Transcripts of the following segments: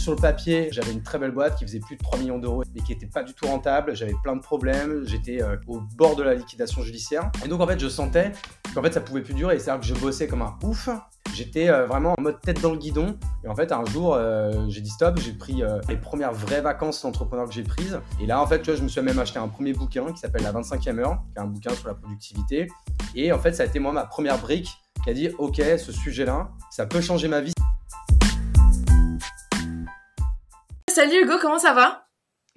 sur le papier, j'avais une très belle boîte qui faisait plus de 3 millions d'euros et qui n'était pas du tout rentable. J'avais plein de problèmes. J'étais euh, au bord de la liquidation judiciaire. Et donc, en fait, je sentais qu'en fait, ça pouvait plus durer. C'est-à-dire que je bossais comme un ouf. J'étais euh, vraiment en mode tête dans le guidon. Et en fait, un jour, euh, j'ai dit stop. J'ai pris les premières vraies vacances d'entrepreneur que j'ai prises. Et là, en fait, je me suis même acheté un premier bouquin qui s'appelle La 25e heure, qui est un bouquin sur la productivité. Et en fait, ça a été moi ma première brique qui a dit Ok, ce sujet-là, ça peut changer ma vie. Salut Hugo, comment ça va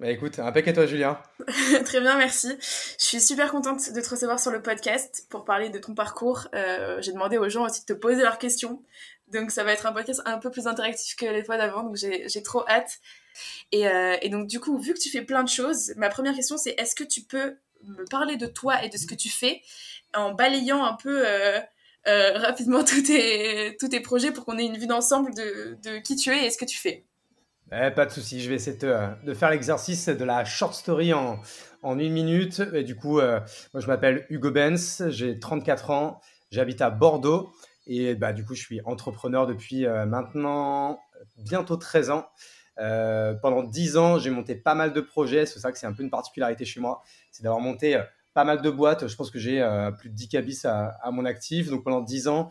bah écoute, un paquet toi Julien. Très bien, merci. Je suis super contente de te recevoir sur le podcast pour parler de ton parcours. Euh, j'ai demandé aux gens aussi de te poser leurs questions. Donc ça va être un podcast un peu plus interactif que les fois d'avant, donc j'ai trop hâte. Et, euh, et, donc du coup, vu que tu fais plein de choses, ma première question c'est est-ce que tu peux me parler de toi et de ce que tu fais en balayant un peu euh, rapidement tous tes, tous tes projets pour qu'on ait une vue d'ensemble de, de qui tu es et ce que tu fais? Eh, pas de souci, je vais essayer de, faire l'exercice de la short story en, une minute. Et du coup, euh, moi je m'appelle Hugo Benz, j'ai 34 ans, j'habite à Bordeaux et bah, du coup je suis entrepreneur depuis euh, maintenant bientôt 13 ans. Euh, pendant 10 ans, j'ai monté pas mal de projets, c'est ça que c'est un peu une particularité chez moi, c'est d'avoir monté pas mal de boîtes. Je pense que j'ai plus de 10 cabis à, à, mon actif. Donc pendant 10 ans,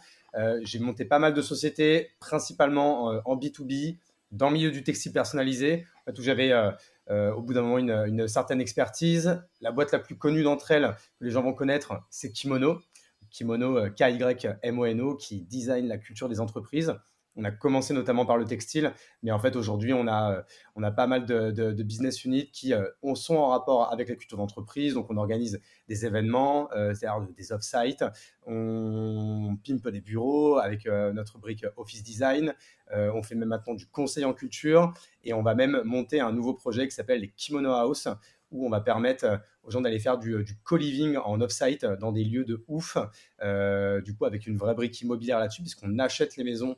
j'ai monté pas mal de sociétés, principalement en B2B dans le milieu du textile personnalisé, où j'avais euh, euh, au bout d'un moment une, certaine expertise. La boîte la plus connue d'entre elles, que les gens vont connaître, c'est Kimono. Kimono, euh, K-Y-M-O-N-O, qui design la culture des entreprises. On a commencé notamment par le textile, mais en fait aujourd'hui on a, euh, on a pas mal de, business units qui euh, sont en rapport avec la culture d'entreprise. Donc on organise des événements, euh, c'est-à-dire des off-site, on pimpe des bureaux avec notre brique Office Design, on fait même maintenant du conseil en culture. Et on va même monter un nouveau projet qui s'appelle les Kimono House où on va permettre euh, aux gens d'aller faire du, du co-living en off-site euh, dans des lieux de ouf, euh, du coup avec une vraie brique immobilière là-dessus, puisqu'on achète les maisons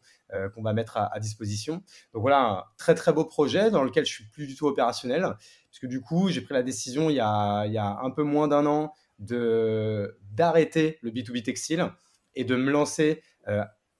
qu'on va mettre à, disposition. Donc voilà, un très très beau projet dans lequel je suis plus du tout opérationnel, puisque du coup j'ai pris la décision il y a, un peu moins d'un an d'arrêter le B2B textile et de me lancer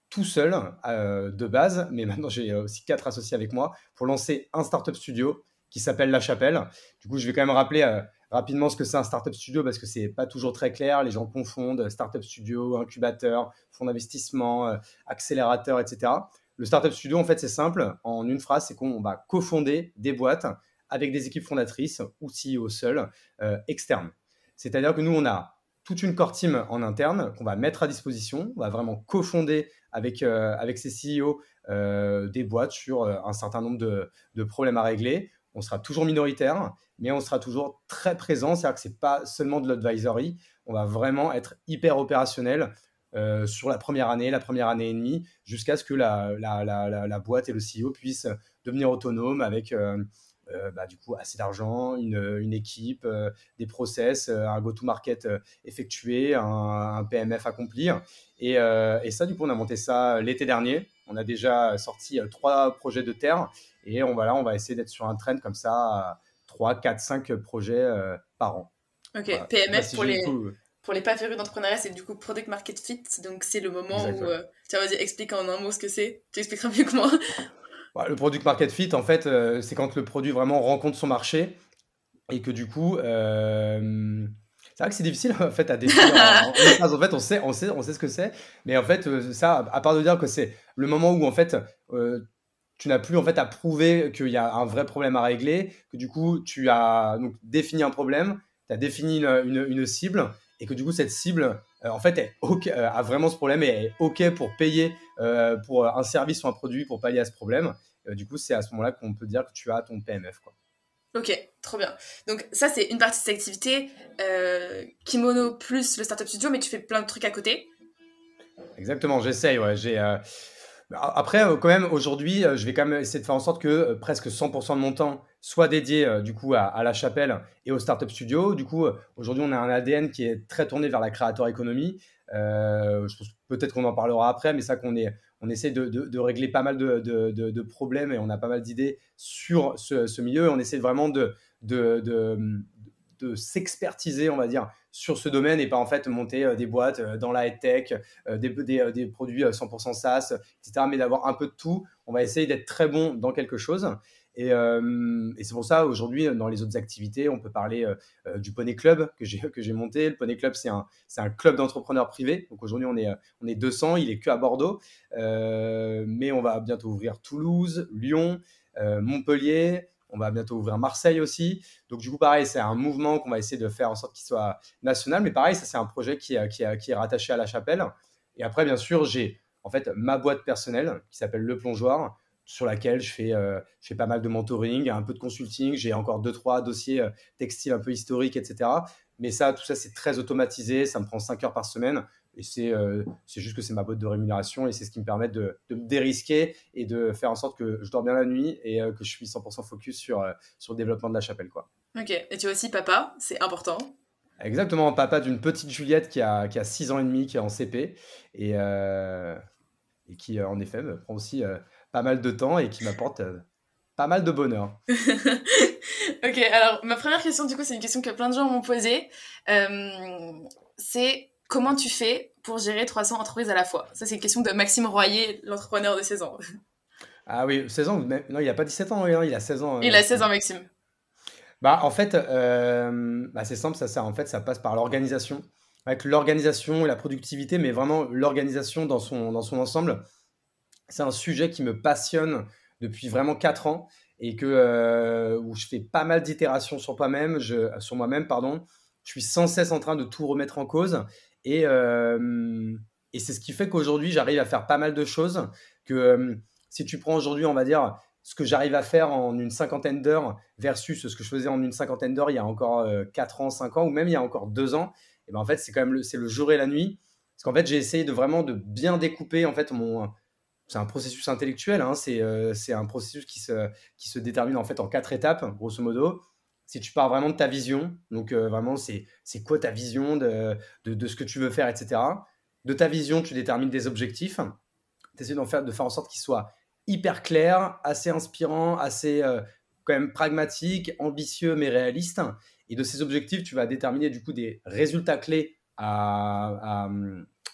tout seul de base, mais maintenant j'ai aussi quatre associés avec moi pour lancer un startup studio qui s'appelle La Chapelle. Du coup, je vais quand même rappeler euh, rapidement ce que c'est un startup studio parce que c'est pas toujours très clair. Les gens confondent startup studio, incubateur, fonds d'investissement, euh, accélérateur, etc. Le startup studio, en fait, c'est simple. En une phrase, c'est qu'on va cofonder des boîtes avec des équipes fondatrices ou CEO seuls euh, externes. C'est-à-dire que nous, on a toute une core team en interne qu'on va mettre à disposition. On va vraiment cofonder avec, avec ces CEO des boîtes sur un certain nombre de problèmes à régler on sera toujours minoritaire, mais on sera toujours très présent. C'est-à-dire que ce n'est pas seulement de l'advisory, on va vraiment être hyper opérationnel euh, sur la première année, la première année et demie, jusqu'à ce que la, boîte et le CEO puissent devenir autonomes avec euh, euh, bah, du coup assez d'argent, une, équipe, des process, un go-to-market effectué, un, PMF accompli. Et, et, ça, du coup, on a monté ça l'été dernier. On a déjà sorti trois projets de terre et on va là, on va essayer d'être sur un trend comme ça, 3, 4, 5 projets euh, par an. Ok, PMF pour, les, pour les pas férus d'entrepreneuriat, c'est du coup Product Market Fit. Donc c'est le moment où. Euh, tiens, vas-y, explique en un mot ce que c'est. Tu expliqueras mieux que moi. Bah, le Product Market Fit, en fait, euh, c'est quand le produit vraiment rencontre son marché et que du coup. C'est vrai que c'est difficile en fait à définir. en, fait, on sait, on sait, on sait ce que c'est, mais en fait, ça, à part de dire que c'est le moment où en fait tu n'as plus en fait à prouver qu'il y a un vrai problème à régler, que du coup tu as donc défini un problème, tu as défini une, cible et que du coup cette cible euh, en fait est euh, a vraiment ce problème et est OK pour payer euh, pour un service ou un produit pour pallier à ce problème. du coup, c'est à ce moment-là qu'on peut dire que tu as ton PMF. Quoi. Ok, trop bien. Donc ça, c'est une partie de cette activité, Kimono plus le Startup Studio, mais tu fais plein de trucs à côté. Exactement, j'essaye. J'ai après, euh, quand même, aujourd'hui, euh, je vais quand même essayer de faire en sorte que euh, presque 100% de mon temps soit dédié du coup à, la chapelle et au startup studio. Du coup, aujourd'hui, on a un ADN qui est très tourné vers la créateur économie. je pense peut-être qu'on en parlera après, mais ça qu'on est, on essaie de, régler pas mal de, problèmes et on a pas mal d'idées sur ce, milieu. On essaie vraiment de, s'expertiser, on va dire, sur ce domaine et pas en fait monter des boîtes dans la head tech, des, des, des, produits 100% SaaS, etc. Mais d'avoir un peu de tout. On va essayer d'être très bon dans quelque chose. Et, et c'est pour ça, aujourd'hui, dans les autres activités, on peut parler du Poney Club que j'ai, monté. Le Poney Club, c'est un, un club d'entrepreneurs privés. Donc aujourd'hui, on est, on est 200, il est que à Bordeaux. mais on va bientôt ouvrir Toulouse, Lyon, Montpellier. On va bientôt ouvrir Marseille aussi. Donc, du coup, pareil, c'est un mouvement qu'on va essayer de faire en sorte qu'il soit national. Mais pareil, ça, c'est un projet qui, qui, qui, est rattaché à la chapelle. Et après, bien sûr, j'ai en fait ma boîte personnelle qui s'appelle Le Plongeoir, sur laquelle je fais, euh, je fais pas mal de mentoring, un peu de consulting. J'ai encore deux, trois dossiers euh, textiles un peu historiques, etc. Mais ça, tout ça, c'est très automatisé. Ça me prend 5 heures par semaine. Et c'est euh, juste que c'est ma boîte de rémunération et c'est ce qui me permet de, de, me dérisquer et de faire en sorte que je dors bien la nuit et euh, que je suis 100% focus sur, sur le développement de la chapelle. Quoi. Ok, et tu es aussi papa, c'est important. Exactement, papa d'une petite Juliette qui a, qui a 6 ans et demi, qui est en CP et, et qui, en effet, me prend aussi pas mal de temps et qui m'apporte pas mal de bonheur. ok, alors ma première question, du coup, c'est une question que plein de gens m'ont posée. c'est comment tu fais pour gérer 300 entreprises à la fois? Ça, c'est une question de Maxime Royer, l'entrepreneur de 16 ans. Ah oui, 16 ans Non, il n'a pas 17 ans, il a 16 ans. Il a 16 ans, Maxime. Bah, en fait, euh, bah, c'est simple, ça, ça, en fait, ça passe par l'organisation. Avec l'organisation et la productivité, mais vraiment l'organisation dans son, dans son ensemble. C'est un sujet qui me passionne depuis vraiment 4 ans et que, euh, où je fais pas mal d'itérations sur moi-même, pardon. Je suis sans cesse en train de tout remettre en cause et, euh, et c'est ce qui fait qu'aujourd'hui, j'arrive à faire pas mal de choses. Que euh, si tu prends aujourd'hui, on va dire, ce que j'arrive à faire en une cinquantaine d'heures versus ce que je faisais en une cinquantaine d'heures il y a encore 4 euh, ans, 5 ans, ou même il y a encore 2 ans, et ben en fait, c'est quand même le, c'est le jour et la nuit. Parce qu'en fait, j'ai essayé de vraiment de bien découper en fait mon. C'est un processus intellectuel, hein, c'est, c'est un processus qui se, détermine en fait en quatre étapes, grosso modo si tu pars vraiment de ta vision, donc euh, vraiment c'est, quoi ta vision de, ce que tu veux faire, etc. De ta vision, tu détermines des objectifs. Tu essaies faire, de faire en sorte qu'ils soient hyper clairs, assez inspirants, assez euh, quand même pragmatiques, ambitieux mais réalistes. Et de ces objectifs, tu vas déterminer du coup des résultats clés à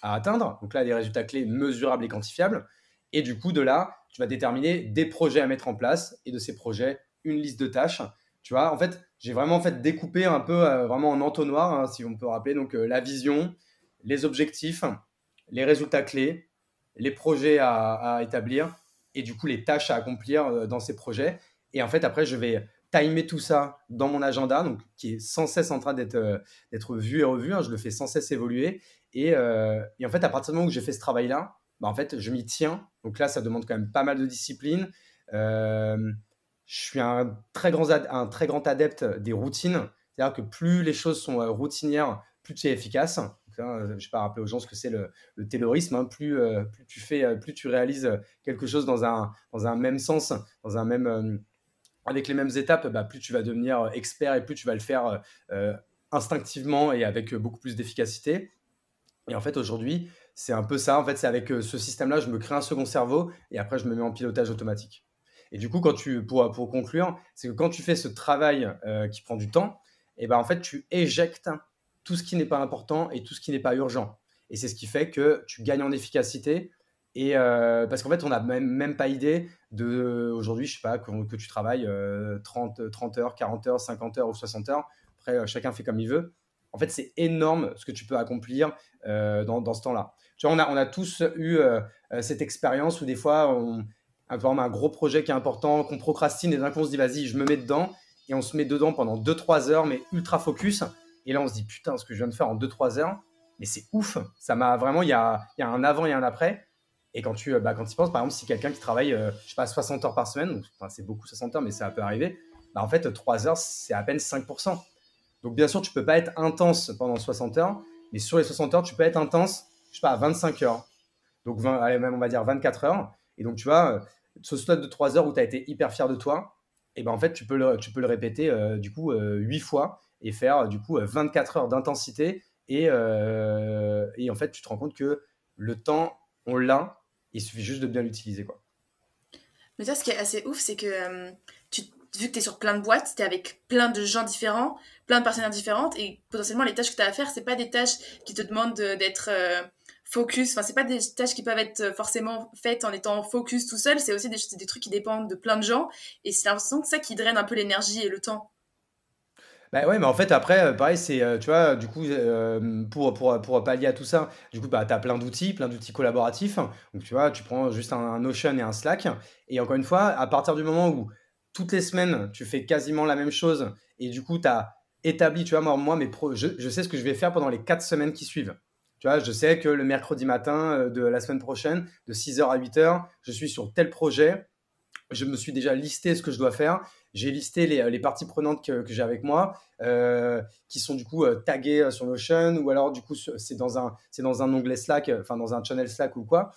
atteindre. Donc là, des résultats clés mesurables et quantifiables. Et du coup, de là, tu vas déterminer des projets à mettre en place et de ces projets, une liste de tâches tu vois, en fait, j'ai vraiment en fait découpé un peu euh, vraiment en entonnoir, hein, si on peut rappeler, donc euh, la vision, les objectifs, les résultats clés, les projets à, établir et du coup les tâches à accomplir euh, dans ces projets. Et en fait, après, je vais timer tout ça dans mon agenda, donc qui est sans cesse en train d'être d'être vu et revu. Hein, je le fais sans cesse évoluer. Et, et, en fait, à partir du moment où j'ai fait ce travail-là, bah, en fait, je m'y tiens. Donc là, ça demande quand même pas mal de discipline. Euh, je suis un très grand, un très grand adepte des routines. C'est-à-dire que plus les choses sont euh, routinières, plus tu es efficace. je ne vais pas rappeler aux gens ce que c'est le, le taylorisme. Hein. Plus, euh, plus, tu fais, plus tu réalises quelque chose dans un, dans un même sens, dans un même, avec les mêmes étapes, bah, plus tu vas devenir expert et plus tu vas le faire instinctivement et avec beaucoup plus d'efficacité. Et en fait, aujourd'hui, c'est un peu ça. En fait, c'est avec ce système-là, je me crée un second cerveau et après, je me mets en pilotage automatique. Et du coup, quand tu, pour, pour conclure, c'est que quand tu fais ce travail euh, qui prend du temps, et eh ben en fait, tu éjectes tout ce qui n'est pas important et tout ce qui n'est pas urgent. Et c'est ce qui fait que tu gagnes en efficacité. Et euh, parce qu'en fait, on n'a même, même pas idée de aujourd'hui, je sais pas, que, tu travailles 30, euh, 30 heures, 40 heures, 50 heures ou 60 heures. Après, chacun fait comme il veut. En fait, c'est énorme ce que tu peux accomplir dans, dans, ce temps-là. Tu vois, on a, a tous eu cette expérience où des fois, on, un gros projet qui est important, qu'on procrastine et d'un coup on se dit vas-y, je me mets dedans et on se met dedans pendant 2-3 heures, mais ultra focus. Et là on se dit putain, ce que je viens de faire en 2-3 heures, mais c'est ouf. Ça m'a vraiment, il y a, y a, un avant et un après. Et quand tu, bah, quand tu penses, par exemple, si quelqu'un qui travaille, euh, je sais pas, 60 heures par semaine, c'est beaucoup 60 heures, mais ça peut arriver, bah, en fait, 3 heures, c'est à peine 5%. Donc, bien sûr, tu peux pas être intense pendant 60 heures, mais sur les 60 heures, tu peux être intense, je sais pas, à 25 heures. Donc, 20, allez, même, on va dire 24 heures. Et donc, tu vois, ce slot de 3 heures où tu as été hyper fier de toi, et eh ben en fait, tu peux le, répéter euh, du coup euh, 8 fois et faire du coup 24 heures d'intensité. Et, euh, et, en fait, tu te rends compte que le temps, on l'a, il suffit juste de bien l'utiliser. Mais ça, ce qui est assez ouf, c'est que euh, vu que tu es sur plein de boîtes, tu es avec plein de gens différents, plein de partenaires différentes, et potentiellement les tâches que tu as à faire, c'est pas des tâches qui te demandent d'être euh, focus, enfin c'est pas des tâches qui peuvent être forcément faites en étant focus tout seul, c'est aussi des, des trucs qui dépendent de plein de gens, et c'est l'impression que ça qui draine un peu l'énergie et le temps. Bah ouais, mais en fait, après, euh, pareil, c'est, euh, tu vois, du coup, euh, pour, pour, pour pallier à tout ça, du coup, bah, tu as plein d'outils, plein d'outils collaboratifs. Donc, tu vois, tu prends juste un, Notion et un Slack. Et encore une fois, à partir du moment où toutes les semaines, tu fais quasiment la même chose, et du coup, tu as établi, tu vois, moi, moi je, sais ce que je vais faire pendant les quatre semaines qui suivent. Tu vois, je sais que le mercredi matin de la semaine prochaine, de 6h à 8h, je suis sur tel projet. Je me suis déjà listé ce que je dois faire j'ai listé les, les, parties prenantes que, j'ai avec moi, euh, qui sont du coup euh, taguées euh, sur Notion, ou alors du coup c'est dans un dans un onglet Slack, enfin dans un channel Slack ou quoi.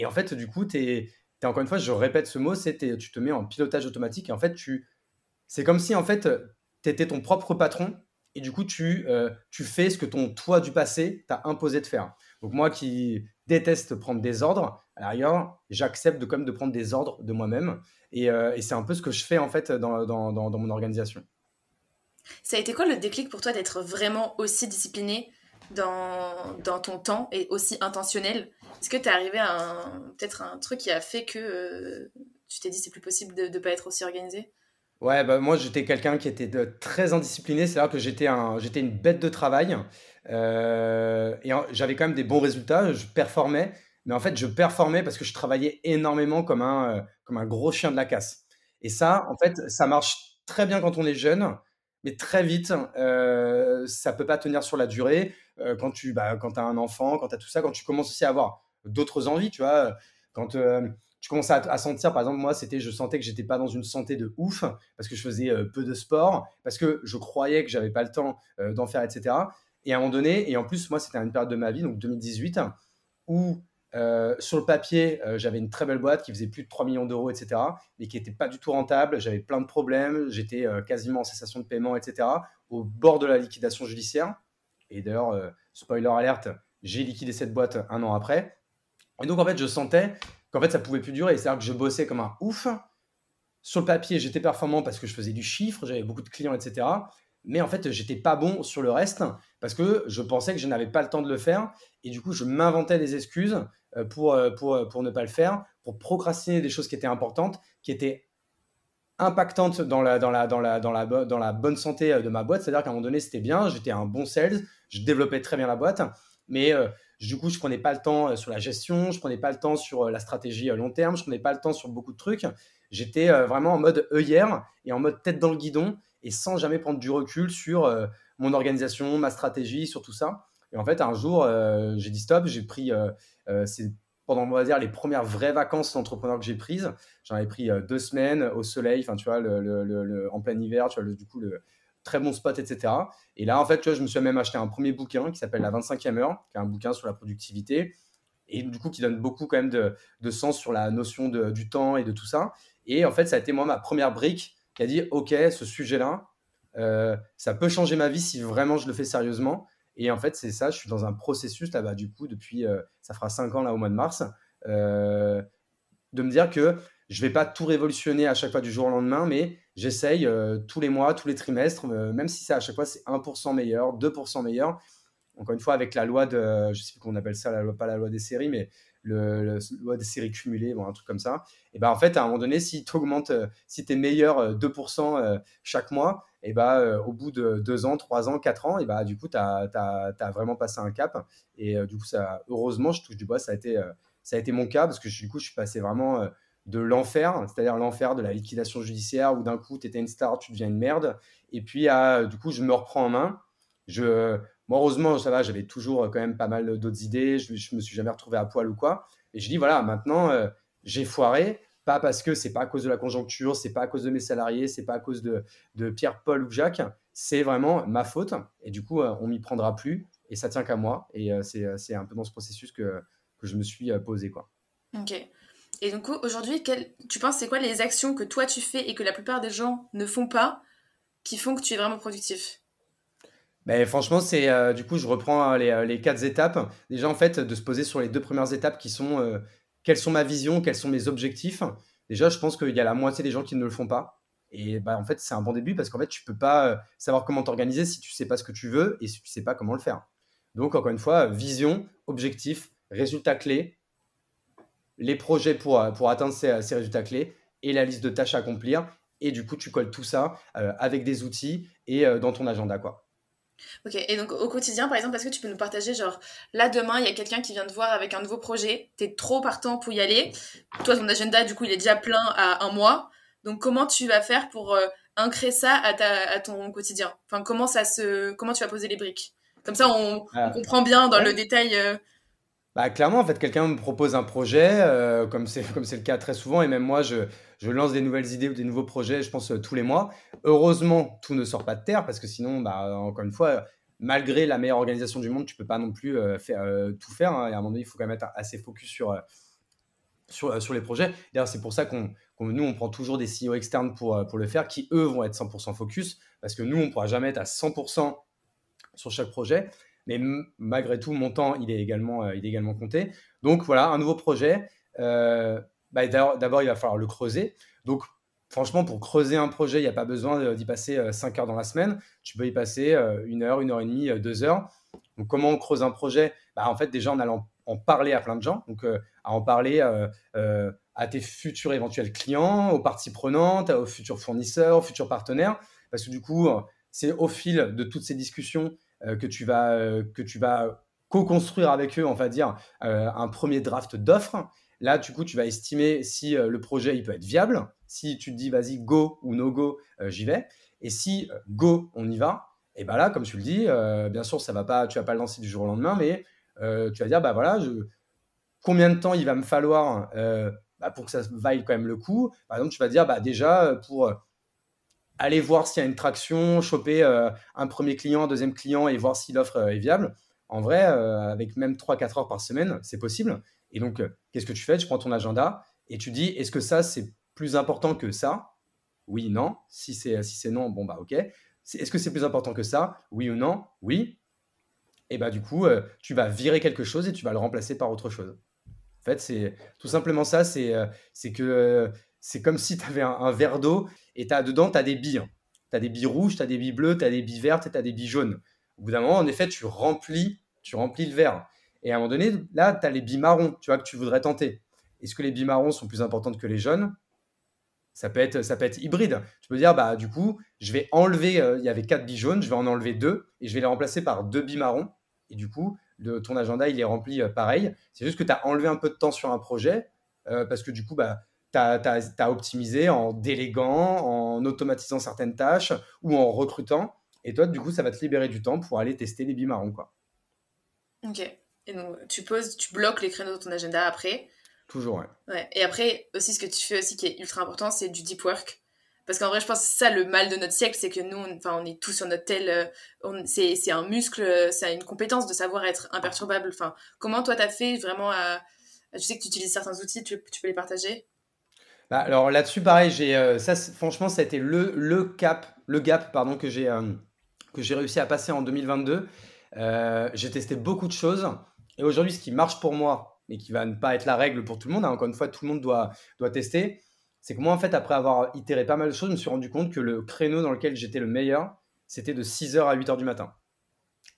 Et en fait, du coup, tu es, encore une fois, je répète ce mot, c'est tu te mets en pilotage automatique. Et en fait, tu c'est comme si en fait tu étais ton propre patron et du coup tu, tu fais ce que ton toi du passé t'a imposé de faire. Donc moi qui déteste prendre des ordres, à l'arrière, j'accepte de, comme de prendre des ordres de moi-même. Euh, et, c'est un peu ce que je fais en fait dans, dans, dans, mon organisation. Ça a été quoi le déclic pour toi d'être vraiment aussi discipliné dans, dans ton temps et aussi intentionnel Est-ce que tu es arrivé à peut-être un truc qui a fait que euh, tu t'es dit c'est plus possible de ne pas être aussi organisé? Ouais, bah moi j'étais quelqu'un qui était très indiscipliné, c'est-à-dire que j'étais un, j'étais une bête de travail. Euh, et j'avais quand même des bons résultats, je performais, mais en fait je performais parce que je travaillais énormément comme un, euh, comme un gros chien de la casse. Et ça, en fait, ça marche très bien quand on est jeune, mais très vite, euh, ça peut pas tenir sur la durée. Quand tu bah, quand as un enfant, quand tu as tout ça, quand tu commences aussi à avoir d'autres envies, tu vois, quand tu commences à, sentir, par exemple, moi, c'était, je sentais que j'étais pas dans une santé de ouf parce que je faisais peu de sport, parce que je croyais que j'avais pas le temps d'en faire, etc. Et à un moment donné, et en plus, moi, c'était une période de ma vie, donc 2018, où euh, sur le papier, euh, j'avais une très belle boîte qui faisait plus de 3 millions d'euros, etc., mais qui n'était pas du tout rentable. J'avais plein de problèmes. J'étais euh, quasiment en cessation de paiement, etc., au bord de la liquidation judiciaire. Et d'ailleurs, spoiler alerte, j'ai liquidé cette boîte un an après. Et donc, en fait, je sentais qu'en fait, ça pouvait plus durer. C'est-à-dire que je bossais comme un ouf. Sur le papier, j'étais performant parce que je faisais du chiffre, j'avais beaucoup de clients, etc. Mais en fait, j'étais pas bon sur le reste parce que je pensais que je n'avais pas le temps de le faire. Et du coup, je m'inventais des excuses euh, pour, euh, pour, euh, pour ne pas le faire, pour procrastiner des choses qui étaient importantes, qui étaient impactantes dans la, dans la, dans la, dans la, dans la bonne santé de ma boîte. C'est-à-dire qu'à un moment donné, c'était bien, j'étais un bon sales, je développais très bien la boîte, mais du coup, je prenais pas le temps sur la gestion, je prenais pas le temps sur la stratégie à long terme, je prenais pas le temps sur beaucoup de trucs. J'étais vraiment en mode œillère et en mode tête dans le guidon et sans jamais prendre du recul sur mon organisation, ma stratégie, sur tout ça. Et en fait, un jour, j'ai dit stop, j'ai pris euh, c'est pendant, on va dire, les premières vraies vacances d'entrepreneur que j'ai prises. J'en avais pris euh, deux semaines au soleil, enfin, tu vois, le, en plein hiver, tu vois, du coup, le très bon spot, etc. Et là, en fait, je me suis même acheté un premier bouquin qui s'appelle La 25e heure, qui est un bouquin sur la productivité et du coup qui donne beaucoup quand même de, de sens sur la notion du temps et de tout ça. Et en fait, ça a été moi ma première brique qui a dit, OK, ce sujet-là, euh, ça peut changer ma vie si vraiment je le fais sérieusement. Et en fait, c'est ça, je suis dans un processus là-bas, du coup, depuis, euh, ça fera cinq ans là au mois de mars, euh, de me dire que je vais pas tout révolutionner à chaque fois du jour au lendemain, mais j'essaye euh, tous les mois, tous les trimestres, même si c'est à chaque fois c'est 1% meilleur, 2% meilleur. Encore une fois, avec la loi de, je sais plus comment on appelle ça, la loi, pas la loi des séries, mais le, loi des séries cumulées, bon, un truc comme ça. Et ben en fait, à un moment donné, si tu augmentes, si tu es meilleur 2% chaque mois, et euh, au bout de deux ans, trois ans, quatre ans, et bah, du coup, tu as, vraiment passé un cap. Et euh, du coup, ça, heureusement, je touche du bois, ça a été, euh, ça a été mon cas parce que du coup, je suis passé vraiment de l'enfer, c'est-à-dire l'enfer de la liquidation judiciaire où d'un coup, tu étais une star, tu deviens une merde. Et puis, à, du coup, je me reprends en main. Je, moi, heureusement, ça va, j'avais toujours quand même pas mal d'autres idées. Je, je me suis jamais retrouvé à poil ou quoi. Et je dis, voilà, maintenant, j'ai foiré pas parce que c'est pas à cause de la conjoncture, c'est pas à cause de mes salariés, c'est pas à cause de, Pierre, Paul ou Jacques, c'est vraiment ma faute. Et du coup, euh, on m'y prendra plus et ça tient qu'à moi. Et euh, euh, c'est un peu dans ce processus que, que je me suis posé. Quoi. Ok. Et donc aujourd'hui, tu penses c'est quoi les actions que toi tu fais et que la plupart des gens ne font pas qui font que tu es vraiment productif? Ben, franchement, c'est du coup, je reprends les, les, quatre étapes. Déjà, en fait, de se poser sur les deux premières étapes qui sont quelles sont ma vision, quels sont mes objectifs. Déjà, je pense qu'il y a la moitié des gens qui ne le font pas. Et bah, en fait, c'est un bon début parce qu'en fait, tu peux pas savoir comment t'organiser si tu sais pas ce que tu veux et si tu sais pas comment le faire. Donc, encore une fois, vision, objectif, résultats clés, les projets pour, pour atteindre ces, ces résultats clés et la liste de tâches à accomplir. Et du coup, tu colles tout ça avec des outils et dans ton agenda, quoi. Ok, et donc au quotidien, par exemple, est-ce que tu peux nous partager, genre, là demain, il y a quelqu'un qui vient te voir avec un nouveau projet, tu es trop partant pour y aller, toi, ton agenda, du coup, il est déjà plein à un mois, donc comment tu vas faire pour euh, incréer ça à, ta, à ton quotidien? Enfin, comment, ça se, comment tu vas poser les briques? Comme ça, on, ah. comprend bien dans le détail. Euh. Bah, clairement, en fait, quelqu'un me propose un projet, euh, comme c'est comme c'est le cas très souvent, et même moi, je, je lance des nouvelles idées ou des nouveaux projets, je pense, tous les mois. Heureusement, tout ne sort pas de terre, parce que sinon, bah, encore une fois, malgré la meilleure organisation du monde, tu peux pas non plus faire, tout faire. Hein, et à un moment donné, il faut quand même être assez focus sur, sur, sur les projets. D'ailleurs, c'est pour ça qu'on nous, on prend toujours des CEO externes pour, pour le faire, qui, eux, vont être 100% focus, parce que nous, on ne pourra jamais être à 100% sur chaque projet. Mais malgré tout, mon temps, il est également, euh, il est également compté. Donc voilà, un nouveau projet. Euh, bah, D'abord, il va falloir le creuser. Donc, franchement, pour creuser un projet, il n'y a pas besoin d'y passer 5 euh, heures dans la semaine. Tu peux y passer une heure, une heure et demie, deux heures. Donc, comment on creuse un projet? Bah, En fait, déjà en allant en parler à plein de gens, donc à en parler à tes futurs éventuels clients, aux parties prenantes, aux futurs fournisseurs, aux futurs partenaires, parce que du coup, c'est au fil de toutes ces discussions que tu vas, euh, vas co-construire avec eux, on va dire, euh, un premier draft d'offres. Là, du coup, tu vas estimer si le projet il peut être viable. Si tu te dis, vas-y, go ou no go, j'y vais. Et si go, on y va, et bien là, comme tu le dis, bien sûr, ça va pas, tu vas pas le lancer du jour au lendemain, mais tu vas dire, bah voilà, combien de temps il va me falloir bah, pour que ça vaille quand même le coup? Par exemple, tu vas dire, bah déjà, pour aller voir s'il y a une traction, choper euh, un premier client, un deuxième client et voir si l'offre euh, est viable. En vrai, euh, avec même 3-4 heures par semaine, c'est possible. Et donc, qu'est-ce que tu fais? Tu prends ton agenda et tu dis, est-ce que ça, c'est plus important que ça? Oui, non. Si c'est si non, bon, bah ok. Est-ce que c'est plus important que ça? Oui ou non? Oui. Et bah du coup, tu vas virer quelque chose et tu vas le remplacer par autre chose. En fait, c'est tout simplement ça, c'est que c'est comme si tu avais un, verre d'eau et as, dedans, tu as des billes. Tu as des billes rouges, tu as des billes bleues, tu as des billes vertes et tu as des billes jaunes. Au bout d'un moment, en effet, tu remplis, tu remplis le verre. Et à un moment donné, là, tu as les billes marrons, tu vois, que tu voudrais tenter. Est-ce que les billes marrons sont plus importantes que les jaunes? Ça peut, être, ça peut être hybride. Tu peux dire, bah, du coup, je vais enlever, euh, il y avait quatre billes jaunes, je vais en enlever deux et je vais les remplacer par deux billes marrons. Et du coup, ton agenda, il est rempli euh, pareil. C'est juste que tu as enlevé un peu de temps sur un projet euh, parce que du coup, bah, tu as, optimisé en déléguant, en automatisant certaines tâches ou en recrutant. Et toi, du coup, ça va te libérer du temps pour aller tester les bimarrons. Quoi. Ok. Et donc, tu poses, tu bloques les créneaux de ton agenda après. Toujours, ouais. ouais. Et après, aussi, ce que tu fais aussi qui est ultra important, c'est du deep work. Parce qu'en vrai, je pense que c'est ça le mal de notre siècle, c'est que nous, on, on est tous sur notre tel. Euh, c'est un muscle, c'est une compétence de savoir être imperturbable. Enfin, comment toi, tu as fait vraiment à. Je sais que tu utilises certains outils, tu, tu peux les partager? Bah, alors là-dessus, pareil, j'ai, euh, ça, franchement, ça a été le, le cap, le gap pardon, que j'ai euh, que j'ai réussi à passer en 2022. Euh, j'ai testé beaucoup de choses. Et aujourd'hui, ce qui marche pour moi, mais qui va ne pas être la règle pour tout le monde, hein, encore une fois, tout le monde doit, doit tester, c'est que moi, en fait, après avoir itéré pas mal de choses, je me suis rendu compte que le créneau dans lequel j'étais le meilleur, c'était de 6h à 8h du matin.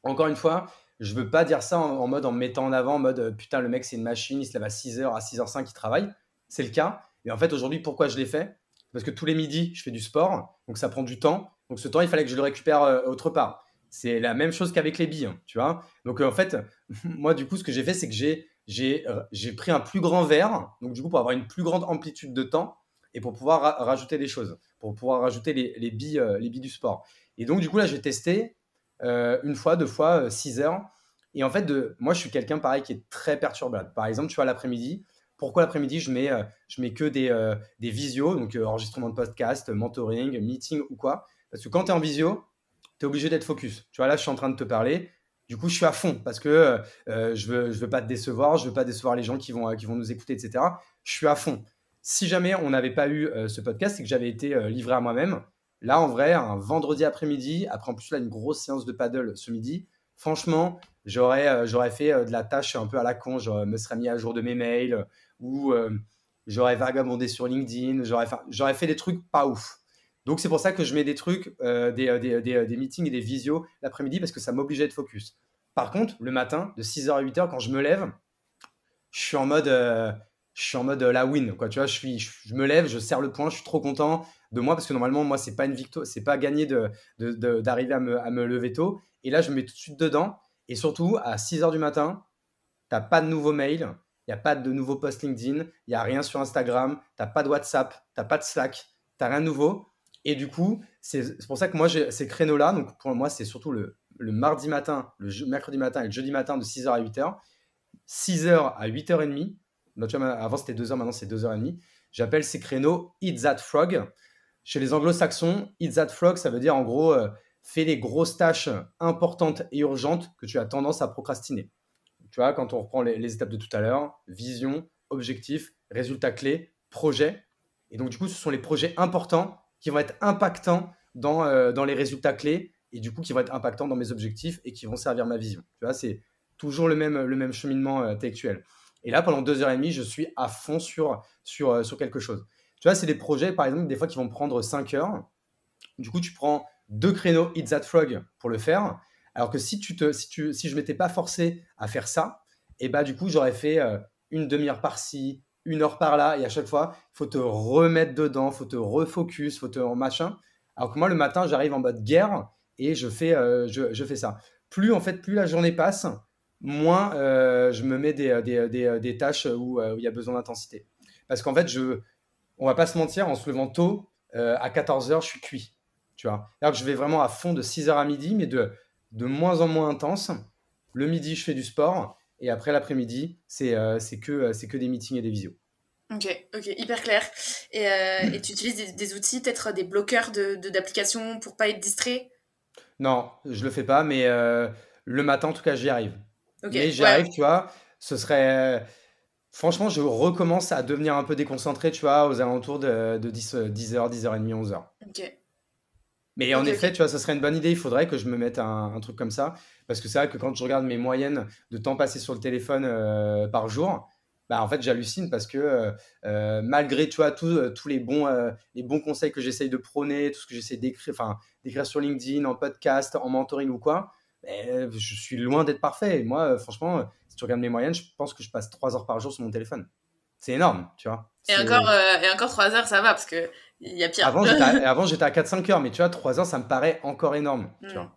Encore une fois, je veux pas dire ça en, en mode en mettant en avant, en mode putain, le mec, c'est une machine, il se lève à 6h, à 6h05, il travaille. C'est le cas. Et en fait, aujourd'hui, pourquoi je l'ai fait? Parce que tous les midis, je fais du sport, donc ça prend du temps. Donc ce temps, il fallait que je le récupère euh, autre part. C'est la même chose qu'avec les billes, hein, tu vois? Donc euh, en fait, moi, du coup, ce que j'ai fait, c'est que j'ai, euh, j'ai pris un plus grand verre, donc du coup, pour avoir une plus grande amplitude de temps et pour pouvoir rajouter des choses, pour pouvoir rajouter les, les billes, les billes du sport. Et donc, du coup, là, j'ai testé une fois, deux fois, six heures. Et en fait, de, moi, je suis quelqu'un pareil qui est très perturbable. Par exemple, tu vois, l'après-midi, pourquoi l'après-midi, je mets, euh, je mets que des, euh, des visios, donc euh, enregistrement de podcast, mentoring, meeting ou quoi. Parce que quand tu es en visio, tu es obligé d'être focus. Tu vois, là, je suis en train de te parler. Du coup, je suis à fond parce que je veux, je veux pas te décevoir, je veux pas décevoir les gens qui vont, qui vont nous écouter, etc. Je suis à fond. Si jamais on n'avait pas eu ce podcast, c'est que j'avais été livré à moi-même. Là, en vrai, un vendredi après-midi, après en plus là une grosse séance de paddle ce midi, franchement, j'aurais j'aurais fait de la tâche un peu à la con. Je me serais mis à jour de mes mails, ou euh, j'aurais vagabondé sur LinkedIn, j'aurais fait des trucs pas ouf. Donc c'est pour ça que je mets des trucs, des, des, des, des, meetings et des visios l'après-midi parce que ça m'oblige à être focus. Par contre, le matin, de 6h à 8h, quand je me lève, je suis en mode, je suis en mode la win. Quoi. Tu vois, je, suis, je, me lève, je serre le point, je suis trop content de moi parce que normalement, moi, c'est pas une victoire, c'est pas gagné d'arriver de, de, à, me, à me lever tôt. Et là, je me mets tout de suite dedans. Et surtout, à 6h du matin, t'as pas de nouveaux mails, il n'y a pas de nouveaux posts LinkedIn, il n'y a rien sur Instagram, t'as pas de WhatsApp, t'as pas de Slack, t'as rien de nouveau. Et du coup, c'est pour ça que moi, ces créneaux-là, donc pour moi, c'est surtout le, le, mardi matin, le mercredi matin et le jeudi matin de 6h à 8h, 6h à 8h30. avant, c'était 2h, maintenant, c'est 2h30. J'appelle ces créneaux Eat That Frog. Chez les anglo-saxons, Eat That Frog, ça veut dire en gros, euh, fais les grosses tâches importantes et urgentes que tu as tendance à procrastiner. Tu vois, quand on reprend les, étapes de tout à l'heure, vision, objectif, résultat clé, projet. Et donc, du coup, ce sont les projets importants qui vont être impactants dans, euh, dans les résultats clés et du coup qui vont être impactants dans mes objectifs et qui vont servir ma vision. Tu vois, c'est toujours le même, le même cheminement euh, intellectuel. Et là, pendant deux heures et demie, je suis à fond sur, sur, euh, sur quelque chose. Tu vois, c'est des projets, par exemple, des fois qui vont prendre cinq heures. Du coup, tu prends deux créneaux Hit That Frog pour le faire. Alors que si, tu te, si, tu, si je m'étais pas forcé à faire ça, et eh bah, du coup, j'aurais fait une demi-heure par-ci, une heure par là, et à chaque fois, faut te remettre dedans, faut te refocus, faut te machin. Alors que moi, le matin, j'arrive en mode guerre et je fais, euh, je, fais ça. Plus, en fait, plus la journée passe, moins euh, je me mets des, des, des, tâches euh, où il y a besoin d'intensité. Parce qu'en fait, je, on va pas se mentir, en se levant tôt, à 14h, je suis cuit. Tu vois. Alors que je vais vraiment à fond de 6h à midi, mais de, de moins en moins intense. Le midi, je fais du sport. Et après l'après-midi, c'est que, que des meetings et des visios. Ok, ok, hyper clair. Et, et tu utilises des, outils, peut-être des bloqueurs d'applications de, pour pas être distrait? Non, je le fais pas, mais le matin, en tout cas, j'y arrive. mais j'y arrive, tu vois. Ce serait. Franchement, je recommence à devenir un peu déconcentré, tu vois, aux alentours de, de 10, 10h, 10h30, 11h. Ok. Mais en effet, tu vois, ça serait une bonne idée. Il faudrait que je me mette un, truc comme ça. Parce que c'est vrai que quand je regarde mes moyennes de temps passé sur le téléphone par jour, bah, en fait, j'hallucine parce que euh, euh, malgré tu vois, euh, tous les, bons, les bons conseils que j'essaye de prôner, tout ce que j'essaie d'écrire, enfin, d'écrire sur LinkedIn, en podcast, en mentoring ou quoi, ben, je suis loin d'être parfait. moi, franchement, si tu regardes mes moyennes, je pense que je passe 3 heures par jour sur mon téléphone. C'est énorme, tu vois. Et encore, et encore 3 heures, ça va parce qu'il y a pire. Avant, j'étais à, avant, j'étais à 4-5 heures, mais tu vois, 3 heures, ça me paraît encore énorme. Tu hmm. vois.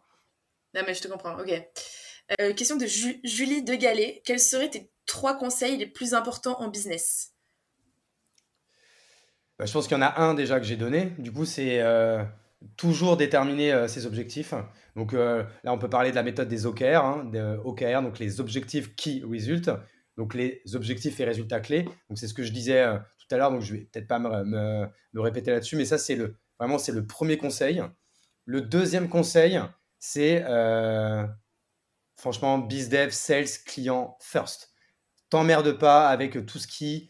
Non, mais je te comprends, ok. question de Julie Degalet. Quels seraient tes trois conseils les plus importants en business? Bah, Je pense qu'il y en a un déjà que j'ai donné. Du coup, c'est euh, toujours déterminer euh, ses objectifs. Donc euh, là, on peut parler de la méthode des OKR, hein, OKR, donc les objectifs qui résultent, donc les objectifs et résultats clés. Donc c'est ce que je disais tout à l'heure, donc je vais peut-être pas me, répéter là-dessus, mais ça c'est le vraiment c'est le premier conseil. Le deuxième conseil, c'est franchement, BizDev, Sales, Client, First t'emmerde pas avec tout ce qui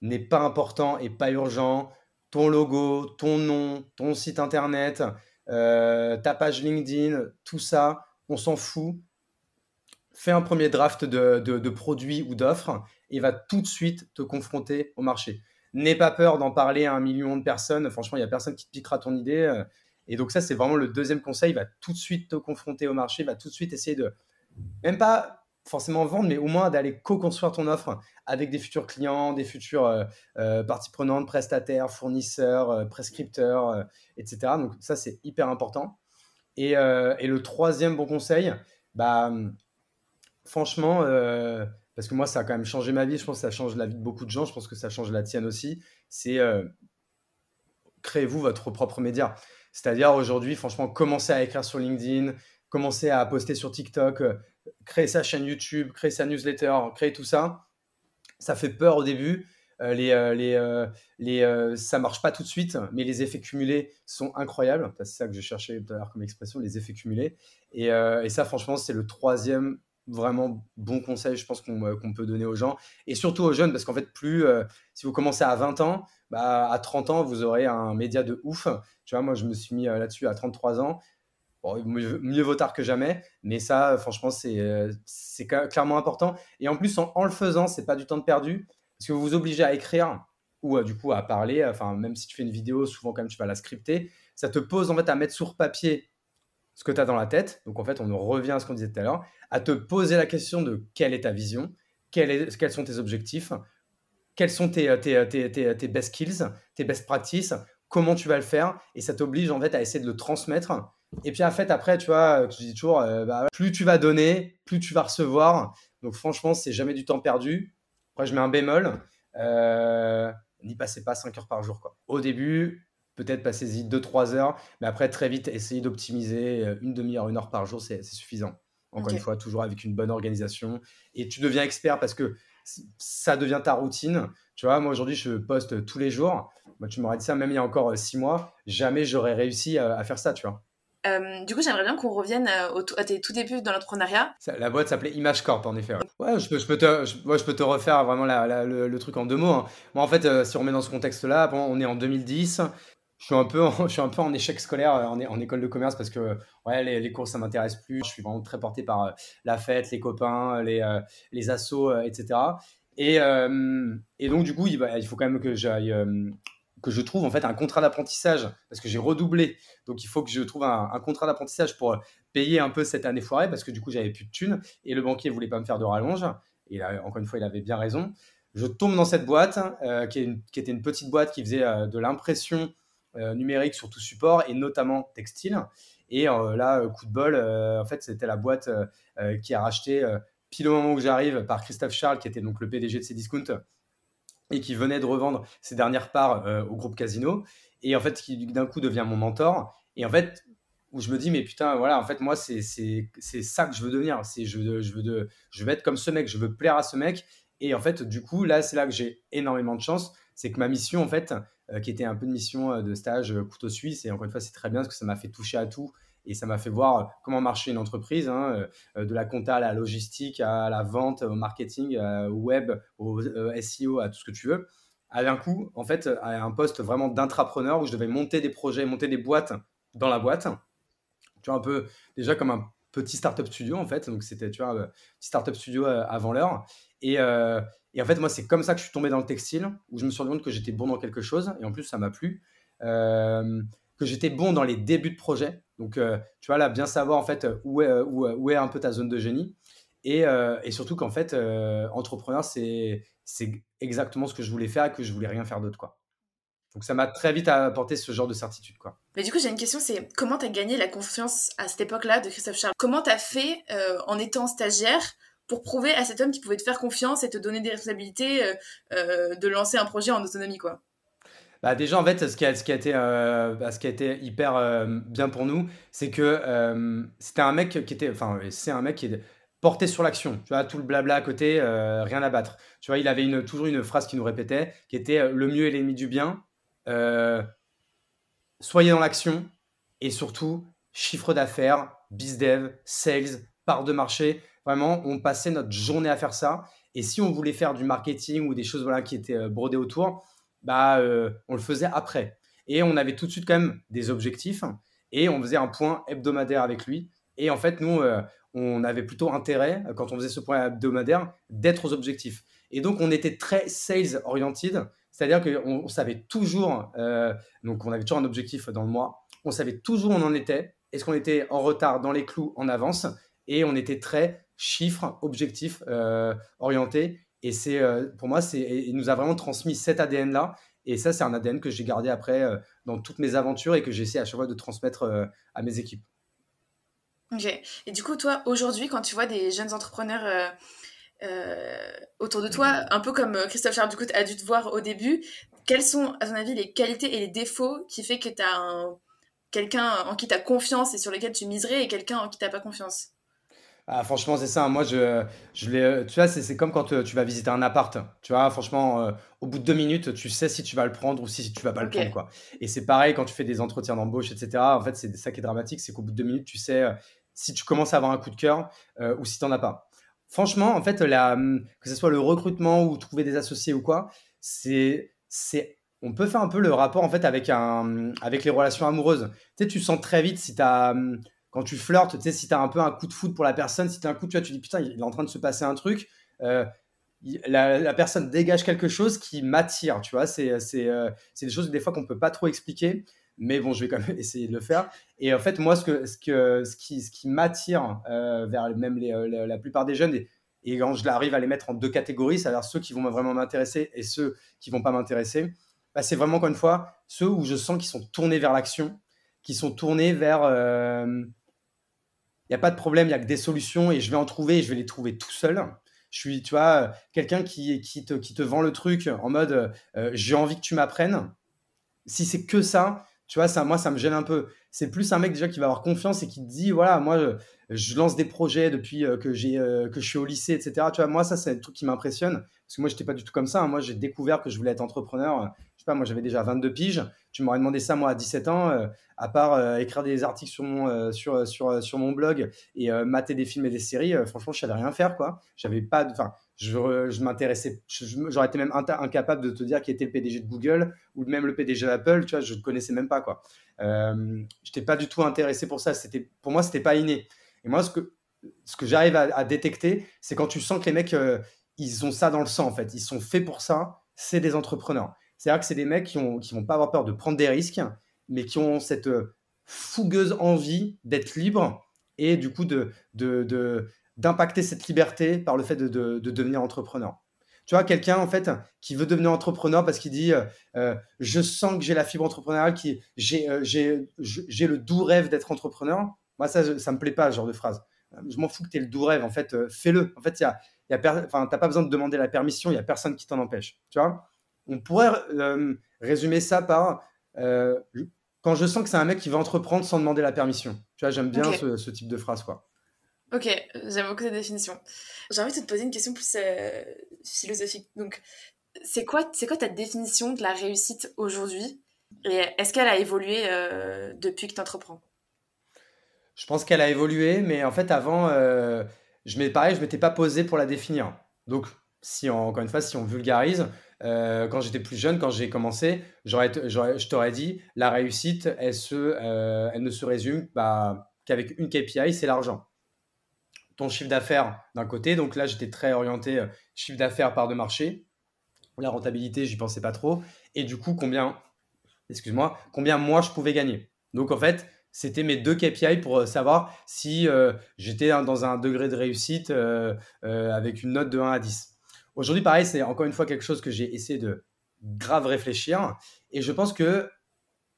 n'est pas important et pas urgent, ton logo, ton nom, ton site internet, euh, ta page LinkedIn, tout ça, on s'en fout. Fais un premier draft de, de, produits ou d'offres et va tout de suite te confronter au marché. N'aie pas peur d'en parler à un million de personnes. Franchement, il n'y a personne qui te piquera ton idée. Et donc ça, c'est vraiment le deuxième conseil. Va tout de suite te confronter au marché, va tout de suite essayer de, même pas forcément vendre, mais au moins d'aller co-construire ton offre avec des futurs clients, des futurs euh, euh, parties prenantes, prestataires, fournisseurs, euh, prescripteurs, etc. Donc ça, c'est hyper important. Et, et, le troisième bon conseil, bah, franchement, parce que moi, ça a quand même changé ma vie, je pense que ça change la vie de beaucoup de gens, je pense que ça change la tienne aussi, c'est créez-vous votre propre média. C'est-à-dire aujourd'hui, franchement, commencez à écrire sur LinkedIn, commencez à poster sur TikTok, créer sa chaîne YouTube, créer sa newsletter, créer tout ça, ça fait peur au début. Euh, les, euh, euh, les, ça marche pas tout de suite, mais les effets cumulés sont incroyables. C'est ça que je cherchais tout à l'heure comme expression, les effets cumulés. Et ça, franchement, c'est le troisième vraiment bon conseil, je pense, qu'on peut donner aux gens. Et surtout aux jeunes, parce qu'en fait, plus, si vous commencez à 20 ans, bah, à 30 ans, vous aurez un média de ouf. Tu vois, moi, je me suis mis là-dessus à 33 ans mieux, vaut tard que jamais, mais ça, franchement, c'est euh, clairement important. Et en plus, en, le faisant, c'est pas du temps de perdu, parce que vous vous obligez à écrire ou du coup à parler. Enfin, même si tu fais une vidéo, souvent quand même tu vas la scripter. Ça te pose en fait à mettre sur papier ce que tu as dans la tête. Donc en fait, on revient à ce qu'on disait tout à l'heure, à te poser la question de quelle est ta vision, quels sont tes objectifs, quels sont tes, tes, tes, tes, best skills, tes best practices, comment tu vas le faire. Et ça t'oblige en fait à essayer de le transmettre. Et puis en fait, après, tu vois, je dis toujours, euh, bah, plus tu vas donner, plus tu vas recevoir. Donc franchement, c'est jamais du temps perdu. Après, je mets un bémol. Euh, n'y passez pas 5 heures par jour. Quoi. Au début, peut-être passez-y 2-3 heures, mais après, très vite, essayez d'optimiser euh, une demi-heure, une heure par jour, c'est suffisant. Encore une fois, toujours avec une bonne organisation. Et tu deviens expert parce que ça devient ta routine. Tu vois, moi aujourd'hui, je poste tous les jours. Moi, tu m'aurais dit ça même il y a encore 6 mois. Jamais j'aurais réussi à, faire ça, tu vois. Euh, du coup, j'aimerais bien qu'on revienne euh, à tes tout débuts dans l'entrepreneuriat. La boîte s'appelait Image Corp, en effet. Ouais, je, peux, je, peux te, je, je, peux te refaire vraiment le, truc en deux mots. Hein. Moi, en fait, si on remet dans ce contexte-là, bon, on est en 2010 je suis un peu en, je suis un peu en échec scolaire euh, en, en école de commerce parce que ouais, les, les cours ça m'intéresse plus. Je suis vraiment très porté par euh, la fête, les copains, les, euh, les assos, etc. Et, et, donc du coup, il, faut quand même que j'aille que je trouve en fait un contrat d'apprentissage parce que j'ai redoublé. Donc il faut que je trouve un, contrat d'apprentissage pour payer un peu cette année foirée parce que du coup j'avais plus de thunes et le banquier voulait pas me faire de rallonge. Et là, encore une fois, il avait bien raison. Je tombe dans cette boîte qui, était une petite boîte qui faisait de l'impression numérique sur tout support et notamment textile. Et euh, là, euh, coup de bol, en fait, c'était la boîte qui a racheté pile au moment où j'arrive par Christophe Charles, qui était donc le PDG de Cdiscount et qui venait de revendre ses dernières parts au groupe Casino. Et en fait, qui d'un coup devient mon mentor. Et en fait, où je me dis, mais putain, voilà, en fait, moi, c'est ça que je veux devenir. C'est je, veux, je, veux de, je veux être comme ce mec, je veux plaire à ce mec. Et en fait, du coup, là, c'est là que j'ai énormément de chance. C'est que ma mission, en fait, euh, qui était un peu de mission euh, de stage euh, couteau suisse. Et encore une fois, c'est très bien parce que ça m'a fait toucher à tout et ça m'a fait voir comment marchait une entreprise, hein, de la compta à la logistique, à la vente, au marketing, au web, au SEO, à tout ce que tu veux. À un coup, en fait, à un poste vraiment d'intrapreneur où je devais monter des projets, monter des boîtes dans la boîte. Tu vois, un peu déjà comme un petit startup studio en fait. Donc c'était, tu vois, un petit startup studio avant l'heure. Et, et en fait, moi, c'est comme ça que je suis tombé dans le textile, où je me suis rendu compte que j'étais bon dans quelque chose, et en plus, ça m'a plu. Euh, que j'étais bon dans les débuts de projet. Donc, euh, tu vois, là, bien savoir, en fait, où est, un peu ta zone de génie. Et, euh, surtout qu'en fait, entrepreneur, c'est exactement ce que je voulais faire et que je voulais rien faire d'autre, quoi. Donc, ça m'a très vite apporté ce genre de certitude, quoi. Mais du coup, j'ai une question, c'est comment tu as gagné la confiance à cette époque-là de Christophe Charles? Comment tu as fait en étant stagiaire pour prouver à cet homme qu'il pouvait te faire confiance et te donner des responsabilités euh, euh, de lancer un projet en autonomie quoi. Bah déjà en fait ce qui a, ce qui a été euh, bah, ce qui a été hyper bien pour nous c'est que c'était un mec qui était enfin c'est un mec qui est porté sur l'action. Tu vois tout le blabla à côté rien à battre. Tu vois il avait une, toujours une phrase qui nous répétait qui était le mieux est l'ennemi du bien. Soyez dans l'action et surtout chiffre d'affaires bizdev sales part de marché Vraiment, on passait notre journée à faire ça. Et si on voulait faire du marketing ou des choses voilà, qui étaient euh, brodées autour, bah, euh, on le faisait après. Et on avait tout de suite quand même des objectifs et on faisait un point hebdomadaire avec lui. Et en fait, nous, euh, on avait plutôt intérêt, quand on faisait ce point hebdomadaire, d'être aux objectifs. Et donc, on était très sales oriented, c'est-à-dire qu'on savait toujours, donc on avait toujours un objectif dans le mois, on savait toujours où on en était, est-ce qu'on était en retard, dans les clous, en avance, et on était très chiffres, objectifs euh, orientés. Et c'est euh, pour moi, c'est, il nous a vraiment transmis cet ADN-là. Et ça, c'est un ADN que j'ai gardé après euh, dans toutes mes aventures et que j'essaie à chaque fois de transmettre à mes équipes. Ok. Et du coup, toi, aujourd'hui, quand tu vois des jeunes entrepreneurs autour de toi, un peu comme Christophe Charles a dû te voir au début, quelles sont, à ton avis, les qualités et les défauts qui fait que tu as un, quelqu'un en qui tu as confiance et sur lequel tu miserais et quelqu'un en qui tu n'as pas confiance? Ah, franchement, c'est ça. Moi, je, je l'ai, tu vois, c'est, comme quand euh, tu vas visiter un appart. Tu vois, franchement, euh, au bout de deux minutes, tu sais si tu vas le prendre ou si tu vas pas le prendre, quoi. Et c'est pareil quand tu fais des entretiens d'embauche, etc. En fait, c'est ça qui est dramatique, c'est qu'au bout de deux minutes, tu sais euh, si tu commences à avoir un coup de cœur ou si tu n'en as pas. Franchement, en fait, la, que ce soit le recrutement ou trouver des associés ou quoi, c'est, c'est, on peut faire un peu le rapport en fait avec un, avec les relations amoureuses. Tu sais, tu sens très vite si tu as quand tu flirtes, tu sais, si tu as un peu un coup de foot pour la personne, si tu as un coup, tu vois, tu dis putain, il est en train de se passer un truc. Euh, la, personne dégage quelque chose qui m'attire, tu vois. C'est euh, des choses des fois qu'on peut pas trop expliquer, mais bon, je vais quand même essayer de le faire. Et en fait, moi, ce, que, ce, que, ce qui, ce qui m'attire euh, vers même les, euh, la, plupart des jeunes, et, quand je l'arrive à les mettre en deux catégories, c'est-à-dire ceux qui vont vraiment m'intéresser et ceux qui vont pas m'intéresser, bah, c'est vraiment, encore une fois, ceux où je sens qu'ils sont tournés vers l'action, qui sont tournés vers... Il n'y a pas de problème, il n'y a que des solutions et je vais en trouver et je vais les trouver tout seul je suis, tu vois, quelqu'un qui, qui, te, qui te vend le truc en mode euh, j'ai envie que tu m'apprennes. Si c'est que ça, tu vois, ça, moi, ça me gêne un peu. C'est plus un mec déjà qui va avoir confiance et qui te dit voilà, moi, je, lance des projets depuis euh, que, j'ai, euh, que je suis au lycée, etc. Tu vois, moi, ça, c'est le truc qui m'impressionne. Parce que moi, je n'étais pas du tout comme ça. Hein. Moi, j'ai découvert que je voulais être entrepreneur. Je moi, j'avais déjà 22 piges. Tu m'aurais demandé ça, moi, à 17 ans à part euh, écrire des articles sur mon, euh, sur, sur, sur mon blog et euh, mater des films et des séries, franchement, je savais rien faire, quoi. J'avais pas, enfin, je, je m'intéressais, j'aurais été même incapable de te dire qui était le PDG de Google ou même le PDG d'Apple, tu vois, je ne connaissais même pas, quoi. Euh, j'étais pas du tout intéressé pour ça. Pour moi, c'était pas inné. Et moi, ce que, ce que j'arrive à, détecter, c'est quand tu sens que les mecs, ils ont ça dans le sang, en fait. Ils sont faits pour ça. C'est des entrepreneurs. C'est-à-dire que c'est des mecs qui, qui vont pas avoir peur de prendre des risques, mais qui ont cette euh, fougueuse envie d'être libre et du coup de, d'impacter cette liberté par le fait de, devenir entrepreneur. Tu vois, quelqu'un en fait qui veut devenir entrepreneur parce qu'il dit euh, euh, Je sens que j'ai la fibre entrepreneuriale, j'ai, le doux rêve d'être entrepreneur. Moi, ça, ça me plaît pas, ce genre de phrase. Je m'en fous que tu aies le doux rêve. En fait, fais-le. En fait, tu n'as pas besoin de demander la permission, il n'y a personne qui t'en empêche. Tu vois? On pourrait résumer ça par euh, quand je sens que c'est un mec qui va entreprendre sans demander la permission. Tu vois, j'aime bien ce, type de phrase, quoi. Ok, j'aime beaucoup cette définition. J'ai envie de te poser une question plus euh, philosophique. Donc, c'est quoi, c'est quoi ta définition de la réussite aujourd'hui? Et est-ce qu'elle a évolué euh, depuis que tu entreprends Je pense qu'elle a évolué, mais en fait, avant, je pareil, je m'étais pas posé pour la définir. Donc, si encore une fois, si on vulgarise, euh, quand j'étais plus jeune, quand j'ai commencé, je t'aurais dit, la réussite, elle, euh, ne se résume bah, qu'avec une KPI, c'est l'argent. Ton chiffre d'affaires d'un côté, donc là j'étais très orienté euh, chiffre d'affaires par de marché. La rentabilité, j'y pensais pas trop. Et du coup, combien, excuse-moi, combien moi je pouvais gagner. Donc en fait, c'était mes deux KPI pour savoir si j'étais dans un degré de réussite avec une note de 1 à 10. Aujourd'hui, pareil, c'est encore une fois quelque chose que j'ai essayé de grave réfléchir. Et je pense qu'il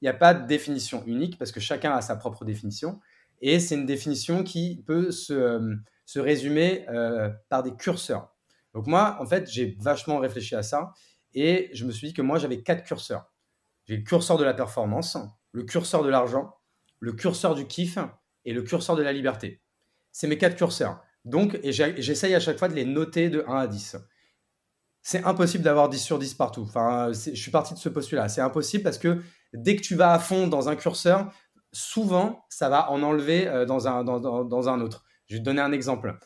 n'y a pas de définition unique parce que chacun a sa propre définition. Et c'est une définition qui peut se, euh, se résumer euh, par des curseurs. Donc moi, en fait, j'ai vachement réfléchi à ça et je me suis dit que moi, j'avais quatre curseurs. J'ai le curseur de la performance, le curseur de l'argent, le curseur du kiff et le curseur de la liberté. C'est mes quatre curseurs. Donc, et j'essaye à chaque fois de les noter de 1 à 10 c'est impossible d'avoir 10 sur 10 partout. Enfin, je suis parti de ce postulat. C'est impossible parce que dès que tu vas à fond dans un curseur, souvent, ça va en enlever euh, dans un, dans, un autre. Je vais te donner un exemple.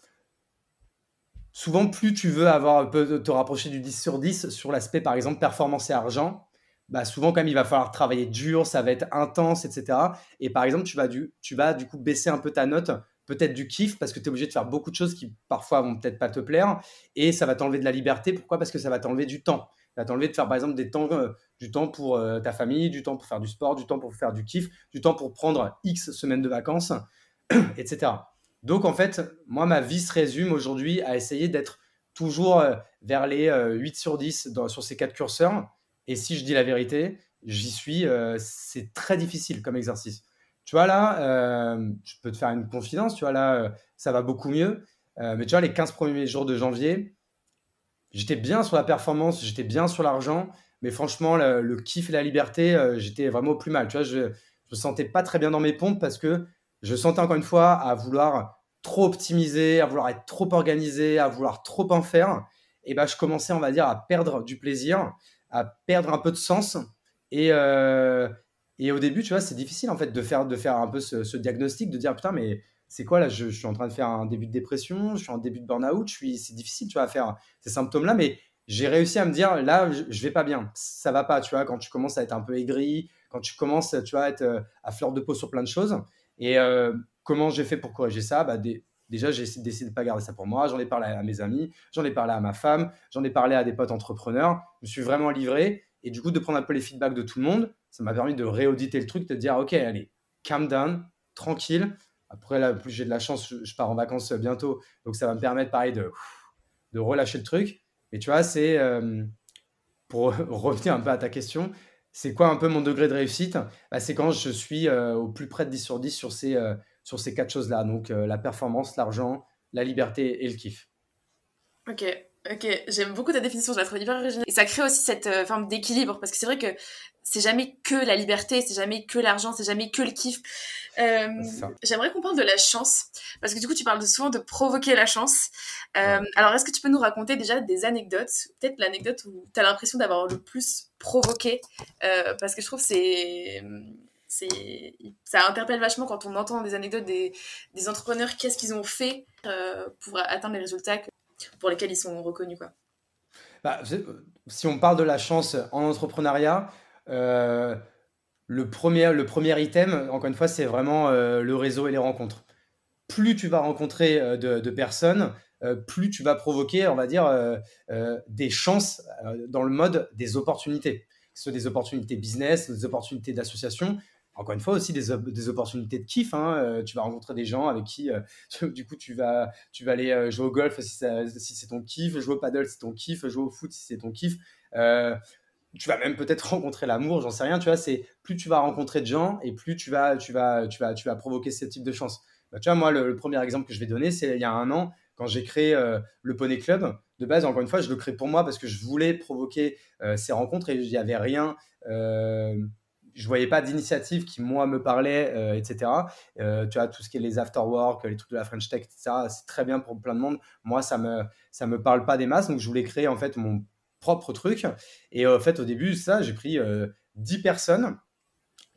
Souvent, plus tu veux avoir, te rapprocher du 10 sur 10 sur l'aspect, par exemple, performance et argent, bah souvent, quand même, il va falloir travailler dur, ça va être intense, etc. Et par exemple, tu vas, du, tu vas du coup baisser un peu ta note peut-être du kiff parce que tu es obligé de faire beaucoup de choses qui parfois vont peut-être pas te plaire et ça va t'enlever de la liberté. Pourquoi? Parce que ça va t'enlever du temps. Ça va t'enlever de faire par exemple euh, du temps pour euh, ta famille, du temps pour faire du sport, du temps pour faire du kiff, du temps pour prendre X semaines de vacances, etc. Donc en fait, moi, ma vie se résume aujourd'hui à essayer d'être toujours euh, vers les 8 sur 10 sur ces quatre curseurs. Et si je dis la vérité, j'y suis, c'est très difficile comme exercice. Tu vois, là, euh, je peux te faire une confidence, tu vois, là, euh, ça va beaucoup mieux. Euh, mais tu vois, les 15 premiers jours de janvier, j'étais bien sur la performance, j'étais bien sur l'argent, mais franchement, le, kiff et la liberté, j'étais vraiment plus mal. Tu vois, je ne me sentais pas très bien dans mes pompes parce que je sentais encore une fois à vouloir trop optimiser, à vouloir être trop organisé, à vouloir trop en faire. Et ben, je commençais, on va dire, à perdre du plaisir, à perdre un peu de sens. Et, et au début, tu vois, c'est difficile en fait de faire, de faire un peu ce, diagnostic, de dire putain, mais c'est quoi là je, suis en train de faire un début de dépression, je suis en début de burn-out, c'est difficile, tu vois, à faire ces symptômes-là, mais j'ai réussi à me dire là, je, je, vais pas bien, ça va pas, tu vois, quand tu commences à être un peu aigri, quand tu commences, tu vois, à être euh, à fleur de peau sur plein de choses. Et euh, comment j'ai fait pour corriger ça? Bah, déjà, j'ai décidé de ne pas garder ça pour moi. J'en ai parlé à mes amis, j'en ai parlé à ma femme, j'en ai parlé à des potes entrepreneurs. Je me suis vraiment livré. Et du coup, de prendre un peu les feedbacks de tout le monde, ça m'a permis de réauditer le truc, de dire, OK, allez, calm down, tranquille. Après, là, plus j'ai de la chance, je pars en vacances bientôt. Donc, ça va me permettre, pareil, de, de relâcher le truc. Mais tu vois, c'est, euh, pour revenir un peu à ta question, c'est quoi un peu mon degré de réussite? Bah, C'est quand je suis euh, au plus près de 10 sur 10 sur ces, euh, sur ces quatre choses-là. Donc la performance, l'argent, la liberté et le kiff. Ok, ok. J'aime beaucoup ta définition, je la trouve hyper originale. Et ça crée aussi cette forme d'équilibre, parce que c'est vrai que c'est jamais que la liberté, c'est jamais que l'argent, c'est jamais que le kiff. Euh, j'aimerais qu'on parle de la chance, parce que du coup, tu parles souvent de provoquer la chance. Euh, alors, est-ce que tu peux nous raconter déjà des anecdotes Peut-être l'anecdote où tu as l'impression d'avoir le plus provoqué, euh, parce que je trouve c'est c'est ça interpelle vachement quand on entend des anecdotes des, des entrepreneurs, qu'est-ce qu'ils ont fait pour atteindre les résultats pour lesquels ils sont reconnus. Quoi. Bah, si on parle de la chance en entrepreneuriat, euh, le, premier, le premier item, encore une fois, c'est vraiment euh, le réseau et les rencontres. Plus tu vas rencontrer euh, de, personnes, plus tu vas provoquer, on va dire, des chances dans le mode des opportunités. Que ce soit des opportunités business, des opportunités d'association, encore une fois aussi des, opportunités de kiff. Hein. tu vas rencontrer des gens avec qui, du coup, tu vas, tu vas aller jouer au golf si, c'est ton kiff, jouer au paddle si c'est ton kiff, jouer au foot si c'est ton kiff tu vas même peut-être rencontrer l'amour, j'en sais rien, tu vois, c'est plus tu vas rencontrer de gens et plus tu vas, tu vas, tu vas, tu vas provoquer ce type de chance. Bah, tu vois, moi, le, premier exemple que je vais donner, c'est il y a un an, quand j'ai créé euh, le Poney Club. De base, encore une fois, je le crée pour moi parce que je voulais provoquer euh, ces rencontres et il n'y avait rien. Euh, je voyais pas d'initiative qui moi me parlait, euh, etc. tu vois tout ce qui est les after work, les trucs de la French Tech, etc. C'est très bien pour plein de monde. Moi, ça me ça me parle pas des masses, donc je voulais créer en fait mon propre truc. Et en fait, au début, ça, j'ai pris 10 euh, personnes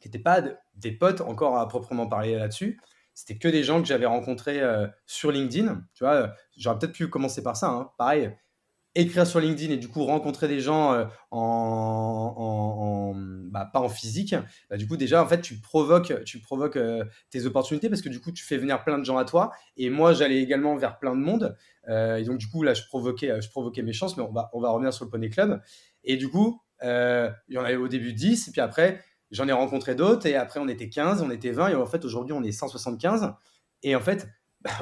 qui n'étaient pas des potes encore à proprement parler là-dessus. C'était que des gens que j'avais rencontrés euh, sur LinkedIn. Tu vois, j'aurais peut-être pu commencer par ça. Hein. Pareil, écrire sur LinkedIn et du coup rencontrer des gens euh, en, bah, pas en physique, bah, du coup déjà en fait tu provoques, tu provoques euh, tes opportunités parce que du coup tu fais venir plein de gens à toi. Et moi j'allais également vers plein de monde. Euh, et donc du coup là je provoquais, je provoquais mes chances mais on va, on va revenir sur le Poney Club. Et du coup il y en avait au début 10 et puis après j'en ai rencontré d'autres et après on était 15, on était 20 et en fait aujourd'hui on est 175 et en fait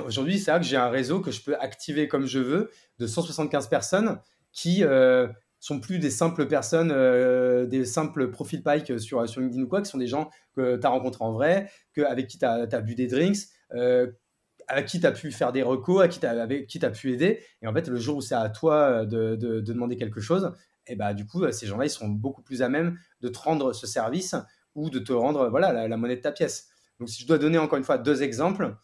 aujourd'hui, c'est vrai que j'ai un réseau que je peux activer comme je veux de 175 personnes qui euh, sont plus des simples personnes, euh, des simples profils Pike sur, sur LinkedIn ou quoi, qui sont des gens que tu as rencontrés en vrai, que, avec qui tu as, bu des drinks, euh, à qui tu as pu faire des recos, à qui tu tu as pu aider. Et en fait, le jour où c'est à toi de, de, demander quelque chose, et eh bah, du coup, ces gens-là, ils sont beaucoup plus à même de te rendre ce service ou de te rendre voilà, la monnaie de ta pièce. Donc, si je dois donner encore une fois deux exemples,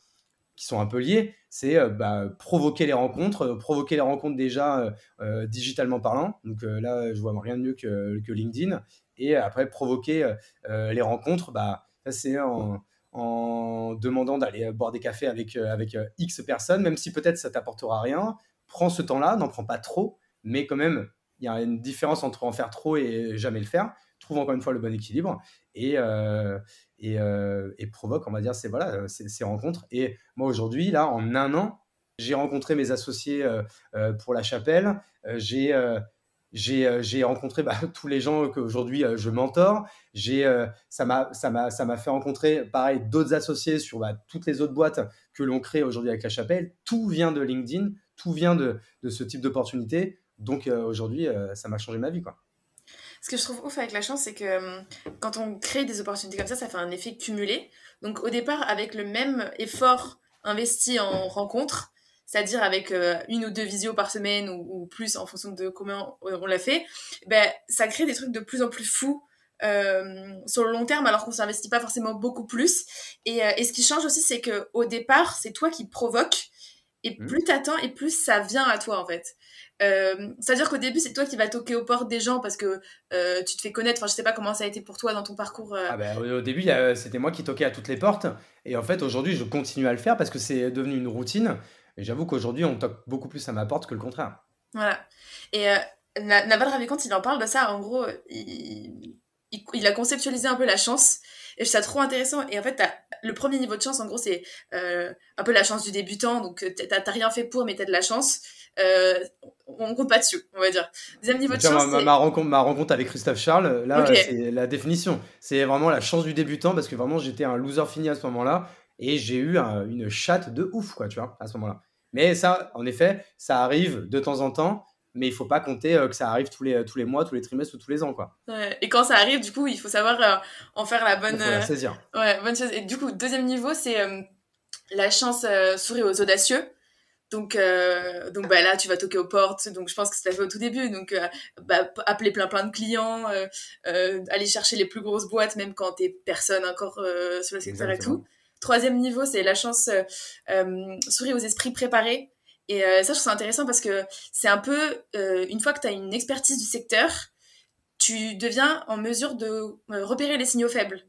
qui sont un peu liés, c'est euh, bah, provoquer les rencontres, euh, provoquer les rencontres déjà euh, digitalement parlant. Donc là, je vois rien de mieux que, LinkedIn. Et après, provoquer les rencontres, bah, c'est en, en, demandant d'aller boire des cafés avec, avec X personnes, même si peut-être ça t'apportera rien. Prends ce temps-là, n'en prends pas trop, mais quand même, il y a une différence entre en faire trop et jamais le faire. Trouve encore une fois le bon équilibre. Et, euh, et, provoque, on va dire, ces, voilà, euh, ces, rencontres. Et moi, aujourd'hui, là, en un an, j'ai rencontré mes associés euh, pour la chapelle. j'ai j'ai rencontré bah, tous les gens qu'aujourd'hui je mentor. ça m'a fait rencontrer pareil d'autres associés sur bah, toutes les autres boîtes que l'on crée aujourd'hui avec la chapelle. Tout vient de LinkedIn, tout vient de, de ce type d'opportunité. Donc aujourd'hui, ça m'a changé ma vie. Quoi. Ce que je trouve ouf avec la chance, c'est que hum, quand on crée des opportunités comme ça, ça fait un effet cumulé. Donc au départ, avec le même effort investi en rencontre, c'est-à-dire avec euh, une ou deux visios par semaine ou, plus en fonction de comment on l'a fait, ben, ça crée des trucs de plus en plus fous euh, sur le long terme alors qu'on s'investit pas forcément beaucoup plus. Et, euh, et ce qui change aussi, c'est que au départ, c'est toi qui provoques et mmh. plus t'attends et plus ça vient à toi en fait. Euh, c'est-à-dire qu'au début, c'est toi qui vas toquer aux portes des gens parce que euh, tu te fais connaître. Enfin, je sais pas comment ça a été pour toi dans ton parcours. Euh. Ah ben, au début, c'était moi qui toquais à toutes les portes. Et en fait, aujourd'hui, je continue à le faire parce que c'est devenu une routine. Et j'avoue qu'aujourd'hui, on toque beaucoup plus à ma porte que le contraire. Voilà. Et Naval Ravikant, il en parle de ça. En gros, il, il, a conceptualisé un peu la chance. Et je trouve ça trop intéressant. Et en fait, le premier niveau de chance, en gros, c'est un peu la chance du débutant. Donc, t'as rien fait pour, mais t'as de la chance. On compte pas dessus, on va dire. Deuxième niveau de chance. Ma, ma, rencontre, ma rencontre avec Christophe Charles, là, c'est la définition. C'est vraiment la chance du débutant parce que vraiment, j'étais un loser fini à ce moment-là et j'ai eu une chatte de ouf, quoi, tu vois, à ce moment-là. Mais ça, en effet, ça arrive de temps en temps mais il faut pas compter euh, que ça arrive tous les, tous les mois, tous les trimestres ou tous les ans. Quoi. et quand ça arrive, du coup, il faut savoir euh, en faire la bonne, la saisir. Euh, ouais, bonne chose. Et du coup, deuxième niveau, c'est la chance sourit aux audacieux. Donc, donc bah, là, tu vas toquer aux portes. Donc, je pense que c'est fait au tout début. Donc, bah, appeler plein plein de clients, aller chercher les plus grosses boîtes, même quand t'es personne encore sur le secteur et tout. Troisième niveau, c'est la chance sourit aux esprits préparés. Et euh, ça, je trouve ça intéressant parce que c'est un peu, euh, une fois que tu as une expertise du secteur, tu deviens en mesure de euh, repérer les signaux faibles.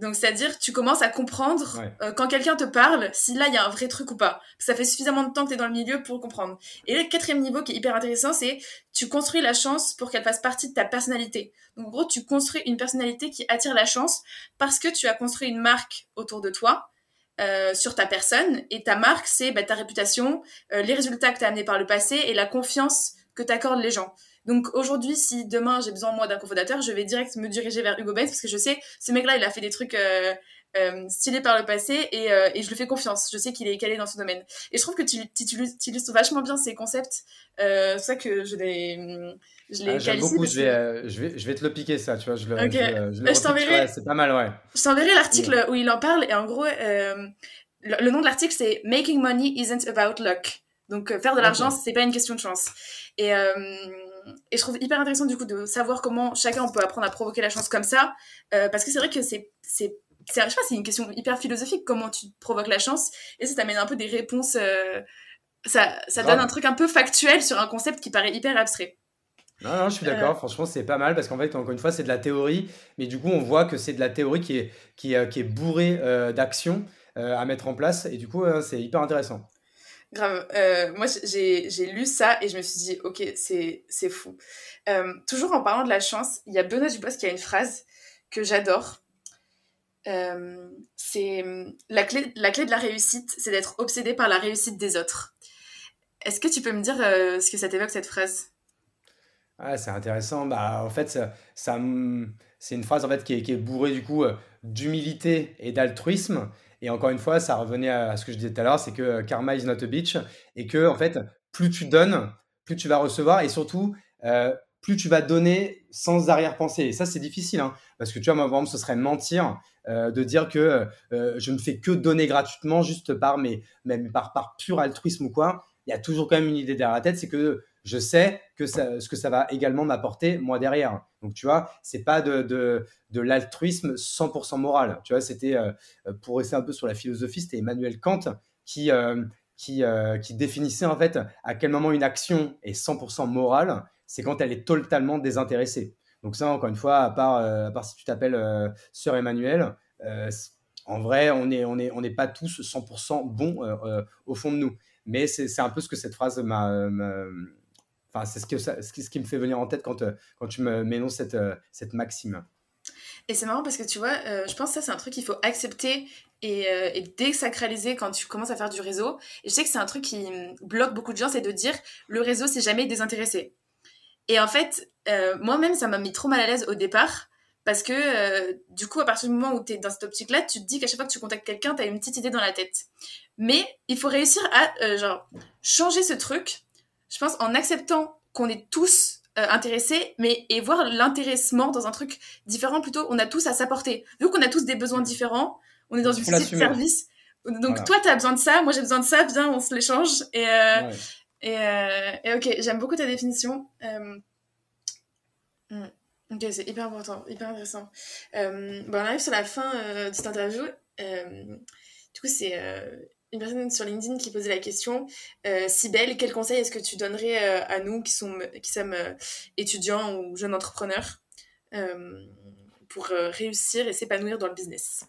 Donc, c'est-à-dire, tu commences à comprendre quand quelqu'un te parle, si là, il y a un vrai truc ou pas. Ça fait suffisamment de temps que tu es dans le milieu pour comprendre. Et le quatrième niveau qui est hyper intéressant, c'est tu construis la chance pour qu'elle fasse partie de ta personnalité. Donc, en gros, tu construis une personnalité qui attire la chance parce que tu as construit une marque autour de toi euh, sur ta personne et ta marque, c'est bah, ta réputation, euh, les résultats que tu as amenés par le passé et la confiance que t'accordes les gens. Donc aujourd'hui, si demain j'ai besoin moi d'un cofondateur, je vais direct me diriger vers Hugo Benz parce que je sais, ce mec-là, il a fait des trucs euh, euh stylés par le passé et, et, je lui fais confiance. Je sais qu'il est calé dans ce domaine. Et je trouve que tu, tu, tu illustres vachement bien ces concepts. c'est ça que je l'ai je l'ai ah, beaucoup, je vais, euh, je, vais, je vais te le piquer ça, tu vois. Je le, je, t'enverrai. c'est pas mal, ouais. Je t'enverrai l'article où il en parle et en gros, euh, le, nom de l'article c'est Making money isn't about luck. Donc euh, faire de l'argent, c'est pas une question de chance. Et, et je trouve hyper intéressant du coup de savoir comment chacun peut apprendre à provoquer la chance comme ça, parce que c'est vrai que c'est c'est je sais pas, c'est une question hyper philosophique comment tu provoques la chance et ça t'amène un peu des réponses. ça, ça donne un truc un peu factuel sur un concept qui paraît hyper abstrait. Non, non, je suis d'accord. Euh. Franchement, c'est pas mal parce qu'en fait, encore une fois, c'est de la théorie, mais du coup, on voit que c'est de la théorie qui est, qui est, qui est bourrée euh, d'actions euh, à mettre en place, et du coup, c'est hyper intéressant. Grave. moi, j'ai lu ça et je me suis dit, ok, c'est fou. toujours en parlant de la chance, il y a Benoît Dubois qui a une phrase que j'adore. c'est la clé, la clé de la réussite, c'est d'être obsédé par la réussite des autres. Est-ce que tu peux me dire ce que ça t'évoque cette phrase? Ah, c'est intéressant. Bah, en fait, ça, c'est une phrase en fait qui est, qui est bourrée du coup euh, d'humilité et d'altruisme. Et encore une fois, ça revenait à ce que je disais tout à l'heure, c'est que euh, karma is not a bitch et que en fait, plus tu donnes, plus tu vas recevoir et surtout euh, plus tu vas donner sans arrière-pensée. Et ça, c'est difficile, hein, parce que tu vois, moi, vraiment, ce serait mentir de dire que je ne fais que donner gratuitement juste par, mes, même par, par pur altruisme ou quoi. Il y a toujours quand même une idée derrière la tête, c'est que je sais que ce que ça va également m'apporter moi derrière. Donc tu vois, c'est pas de, l'altruisme 100% moral. Tu vois, c'était euh, pour rester un peu sur la philosophie, c'était Emmanuel Kant qui euh, euh, définissait en fait à quel moment une action est 100% morale, c'est quand elle est totalement désintéressée. Donc ça, encore une fois, à part, si tu t'appelles Sœur Emmanuel, en vrai, on n'est pas tous 100% bons au fond de nous. Mais c'est un peu ce que cette phrase m'a c'est ce, qui me fait venir en tête quand, euh, tu m'énonces cette, euh, cette maxime. Et c'est marrant parce que tu vois, euh, je pense que ça, c'est un truc qu'il faut accepter et, désacraliser quand tu commences à faire du réseau. Et je sais que c'est un truc qui bloque beaucoup de gens, c'est de dire le réseau, c'est jamais désintéressé. Et en fait, moi-même, ça m'a mis trop mal à l'aise au départ. Parce que du coup, à partir du moment où tu es dans cette optique-là, tu te dis qu'à chaque fois que tu contactes quelqu'un, tu as une petite idée dans la tête. Mais il faut réussir à genre, changer ce truc je pense, en acceptant qu'on est tous euh, intéressés, mais et voir l'intéressement dans un truc différent plutôt, on a tous à s'apporter. Vu qu'on a tous des besoins différents, on est dans une société de service. Donc toi, tu as besoin de ça, moi j'ai besoin de ça, viens, on se l'échange. Et, euh, et, euh, et, ok, j'aime beaucoup ta définition. Hmm, ok, c'est hyper important, hyper intéressant. bon, on arrive sur la fin de cette interview. du coup, c'est une personne sur LinkedIn qui posait la question euh, quel conseil est-ce que tu donnerais euh, à nous qui, sommes euh, étudiants ou jeunes entrepreneurs euh, pour réussir et s'épanouir dans le business?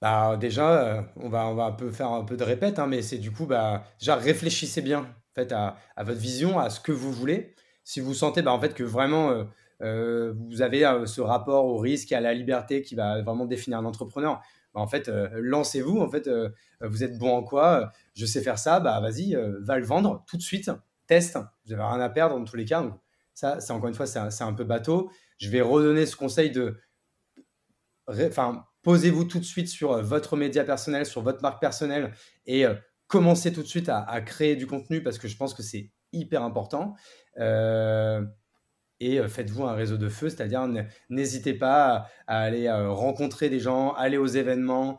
Bah, Déjà, on, va, on va un peu faire un peu de répète, hein, mais c'est du coup, bah, déjà réfléchissez bien en fait, à, à, votre vision, à ce que vous voulez. Si vous sentez bah, en fait, que vraiment vous avez ce rapport au risque et à la liberté qui va vraiment définir un entrepreneur, bah, en fait, lancez-vous. En fait, vous êtes bon en quoi Je sais faire ça. Bah, vas-y, va le vendre tout de suite. Teste. Vous n'avez rien à perdre dans tous les cas. Ça, c'est encore une fois, c'est un, peu bateau. Je vais redonner ce conseil de, enfin, posez-vous tout de suite sur votre média personnel, sur votre marque personnelle et commencez tout de suite à, créer du contenu parce que je pense que c'est hyper important. Euh, et euh, faites-vous un réseau de feu, c'est-à-dire n'hésitez pas à, aller euh, rencontrer des gens, aller aux événements.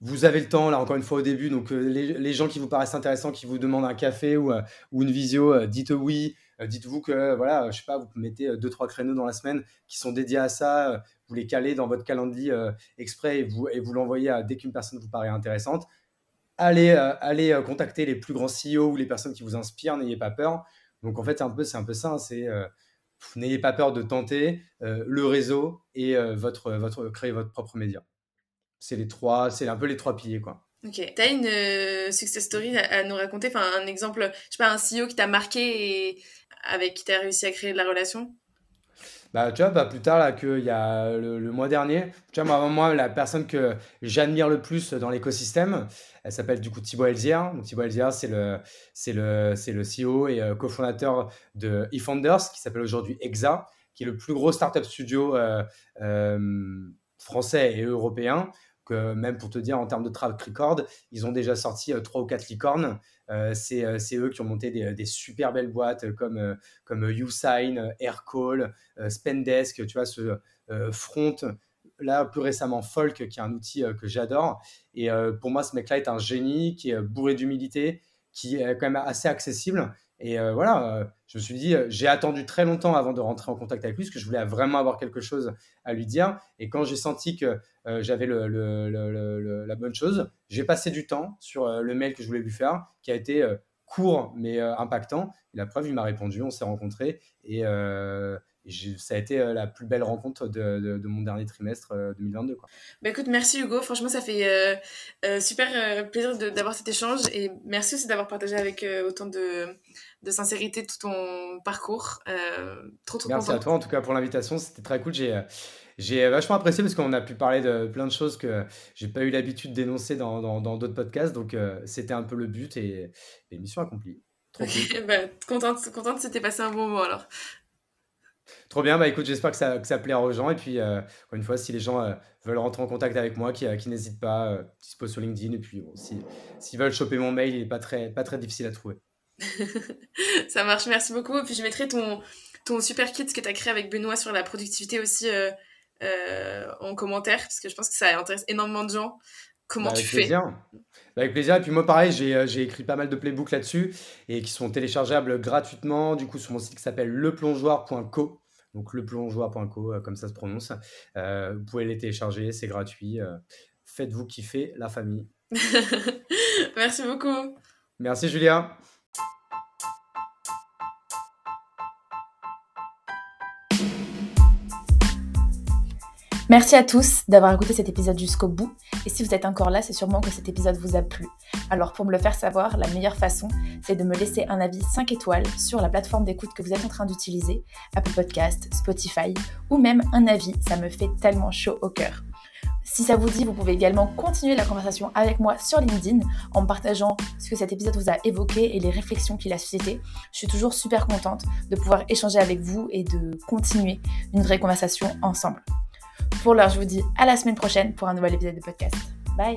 vous avez le temps, là encore une fois au début, donc les, gens qui vous paraissent intéressants, qui vous demandent un café ou, ou une visio, dites oui. Dites-vous que voilà, je sais pas, vous mettez deux trois créneaux dans la semaine qui sont dédiés à ça. Vous les calez dans votre calendrier exprès et vous et vous l'envoyez dès qu'une personne vous paraît intéressante allez, euh, allez euh, contacter les plus grands CEO ou les personnes qui vous inspirent, n'ayez pas peur. Donc en fait, c'est un peu, c'est un peu ça. Hein, c'est euh, n'ayez pas peur de tenter le réseau et votre, votre, créer votre propre média. C'est les trois, c'est un peu les trois piliers quoi. Ok. Tu as une success story à, nous raconter, enfin un exemple, je sais pas, un CEO qui t'a marqué et avec qui tu as réussi à créer de la relation? Bah, tu vois, bah, plus tard, là, qu'il y a le, mois dernier, tu vois, moi, moi, la personne que j'admire le plus dans l'écosystème, elle s'appelle du coup Thibaut Elzière. Thibaut Elzière, c'est le, le, le CEO et euh, cofondateur de eFounders, qui s'appelle aujourd'hui Exa, qui est le plus gros startup studio euh, euh, français et européen. Que même pour te dire, en termes de track record, ils ont déjà sorti trois ou quatre licornes. c'est, eux qui ont monté des, super belles boîtes comme, comme YouSign, Aircall, Spendesk, tu vois, ce front là, plus récemment, Folk, qui est un outil euh, que j'adore. Et euh, pour moi, ce mec-là est un génie, qui est bourré d'humilité, qui est quand même assez accessible. Et euh, voilà, je me suis dit, j'ai attendu très longtemps avant de rentrer en contact avec lui, parce que je voulais vraiment avoir quelque chose à lui dire. Et quand j'ai senti que j'avais la bonne chose, j'ai passé du temps sur le mail que je voulais lui faire, qui a été court mais impactant. Et la preuve, il m'a répondu, on s'est rencontrés. Et, ça a été euh, la plus belle rencontre de, mon dernier trimestre 2022. Euh, quoi. Bah écoute, merci Hugo. Franchement, ça fait euh, super plaisir d'avoir cet échange et merci aussi d'avoir partagé avec autant de, de, sincérité tout ton parcours. trop, trop Merci à toi en tout cas pour l'invitation. C'était très cool. J'ai. J'ai vachement apprécié parce qu'on a pu parler de plein de choses que j'ai pas eu l'habitude d'énoncer dans d'autres dans, podcasts. Donc, c'était un peu le but et, et mission accomplie. Trop cool. bah, contente, contente c'était passé un bon moment alors. Trop bien, bah écoute, j'espère que ça, que ça plaira aux gens. Et puis, euh, encore une fois, si les gens euh, veulent rentrer en contact avec moi, qui, euh, qui n'hésitent pas, euh, dispo sur LinkedIn. Et puis, bon, s'ils veulent choper mon mail, il n'est pas très, pas très difficile à trouver. ça marche, merci beaucoup. Et puis, je mettrai ton, ton super kit que tu as créé avec Benoît sur la productivité aussi en commentaire, parce que je pense que ça intéresse énormément de gens. Comment bah, tu fais bah, Avec plaisir. Et puis moi, pareil, j'ai écrit pas mal de playbooks là-dessus et qui sont téléchargeables gratuitement, du coup, sur mon site qui s'appelle leplongeoir.co donc leplongeois.co, euh, comme ça se prononce. Euh, vous pouvez les télécharger, c'est gratuit. Euh, faites-vous kiffer la famille. Merci beaucoup. Merci Julia. Merci à tous d'avoir écouté cet épisode jusqu'au bout. Et si vous êtes encore là, c'est sûrement que cet épisode vous a plu. Alors pour me le faire savoir, la meilleure façon, c'est de me laisser un avis 5 étoiles sur la plateforme d'écoute que vous êtes en train d'utiliser, Apple Podcast, Spotify, ou même un avis, ça me fait tellement chaud au cœur. Si ça vous dit, vous pouvez également continuer la conversation avec moi sur LinkedIn en partageant ce que cet épisode vous a évoqué et les réflexions qu'il a suscité. Je suis toujours super contente de pouvoir échanger avec vous et de continuer une vraie conversation ensemble. Pour l'heure, je vous dis à la semaine prochaine pour un nouvel épisode de podcast. Bye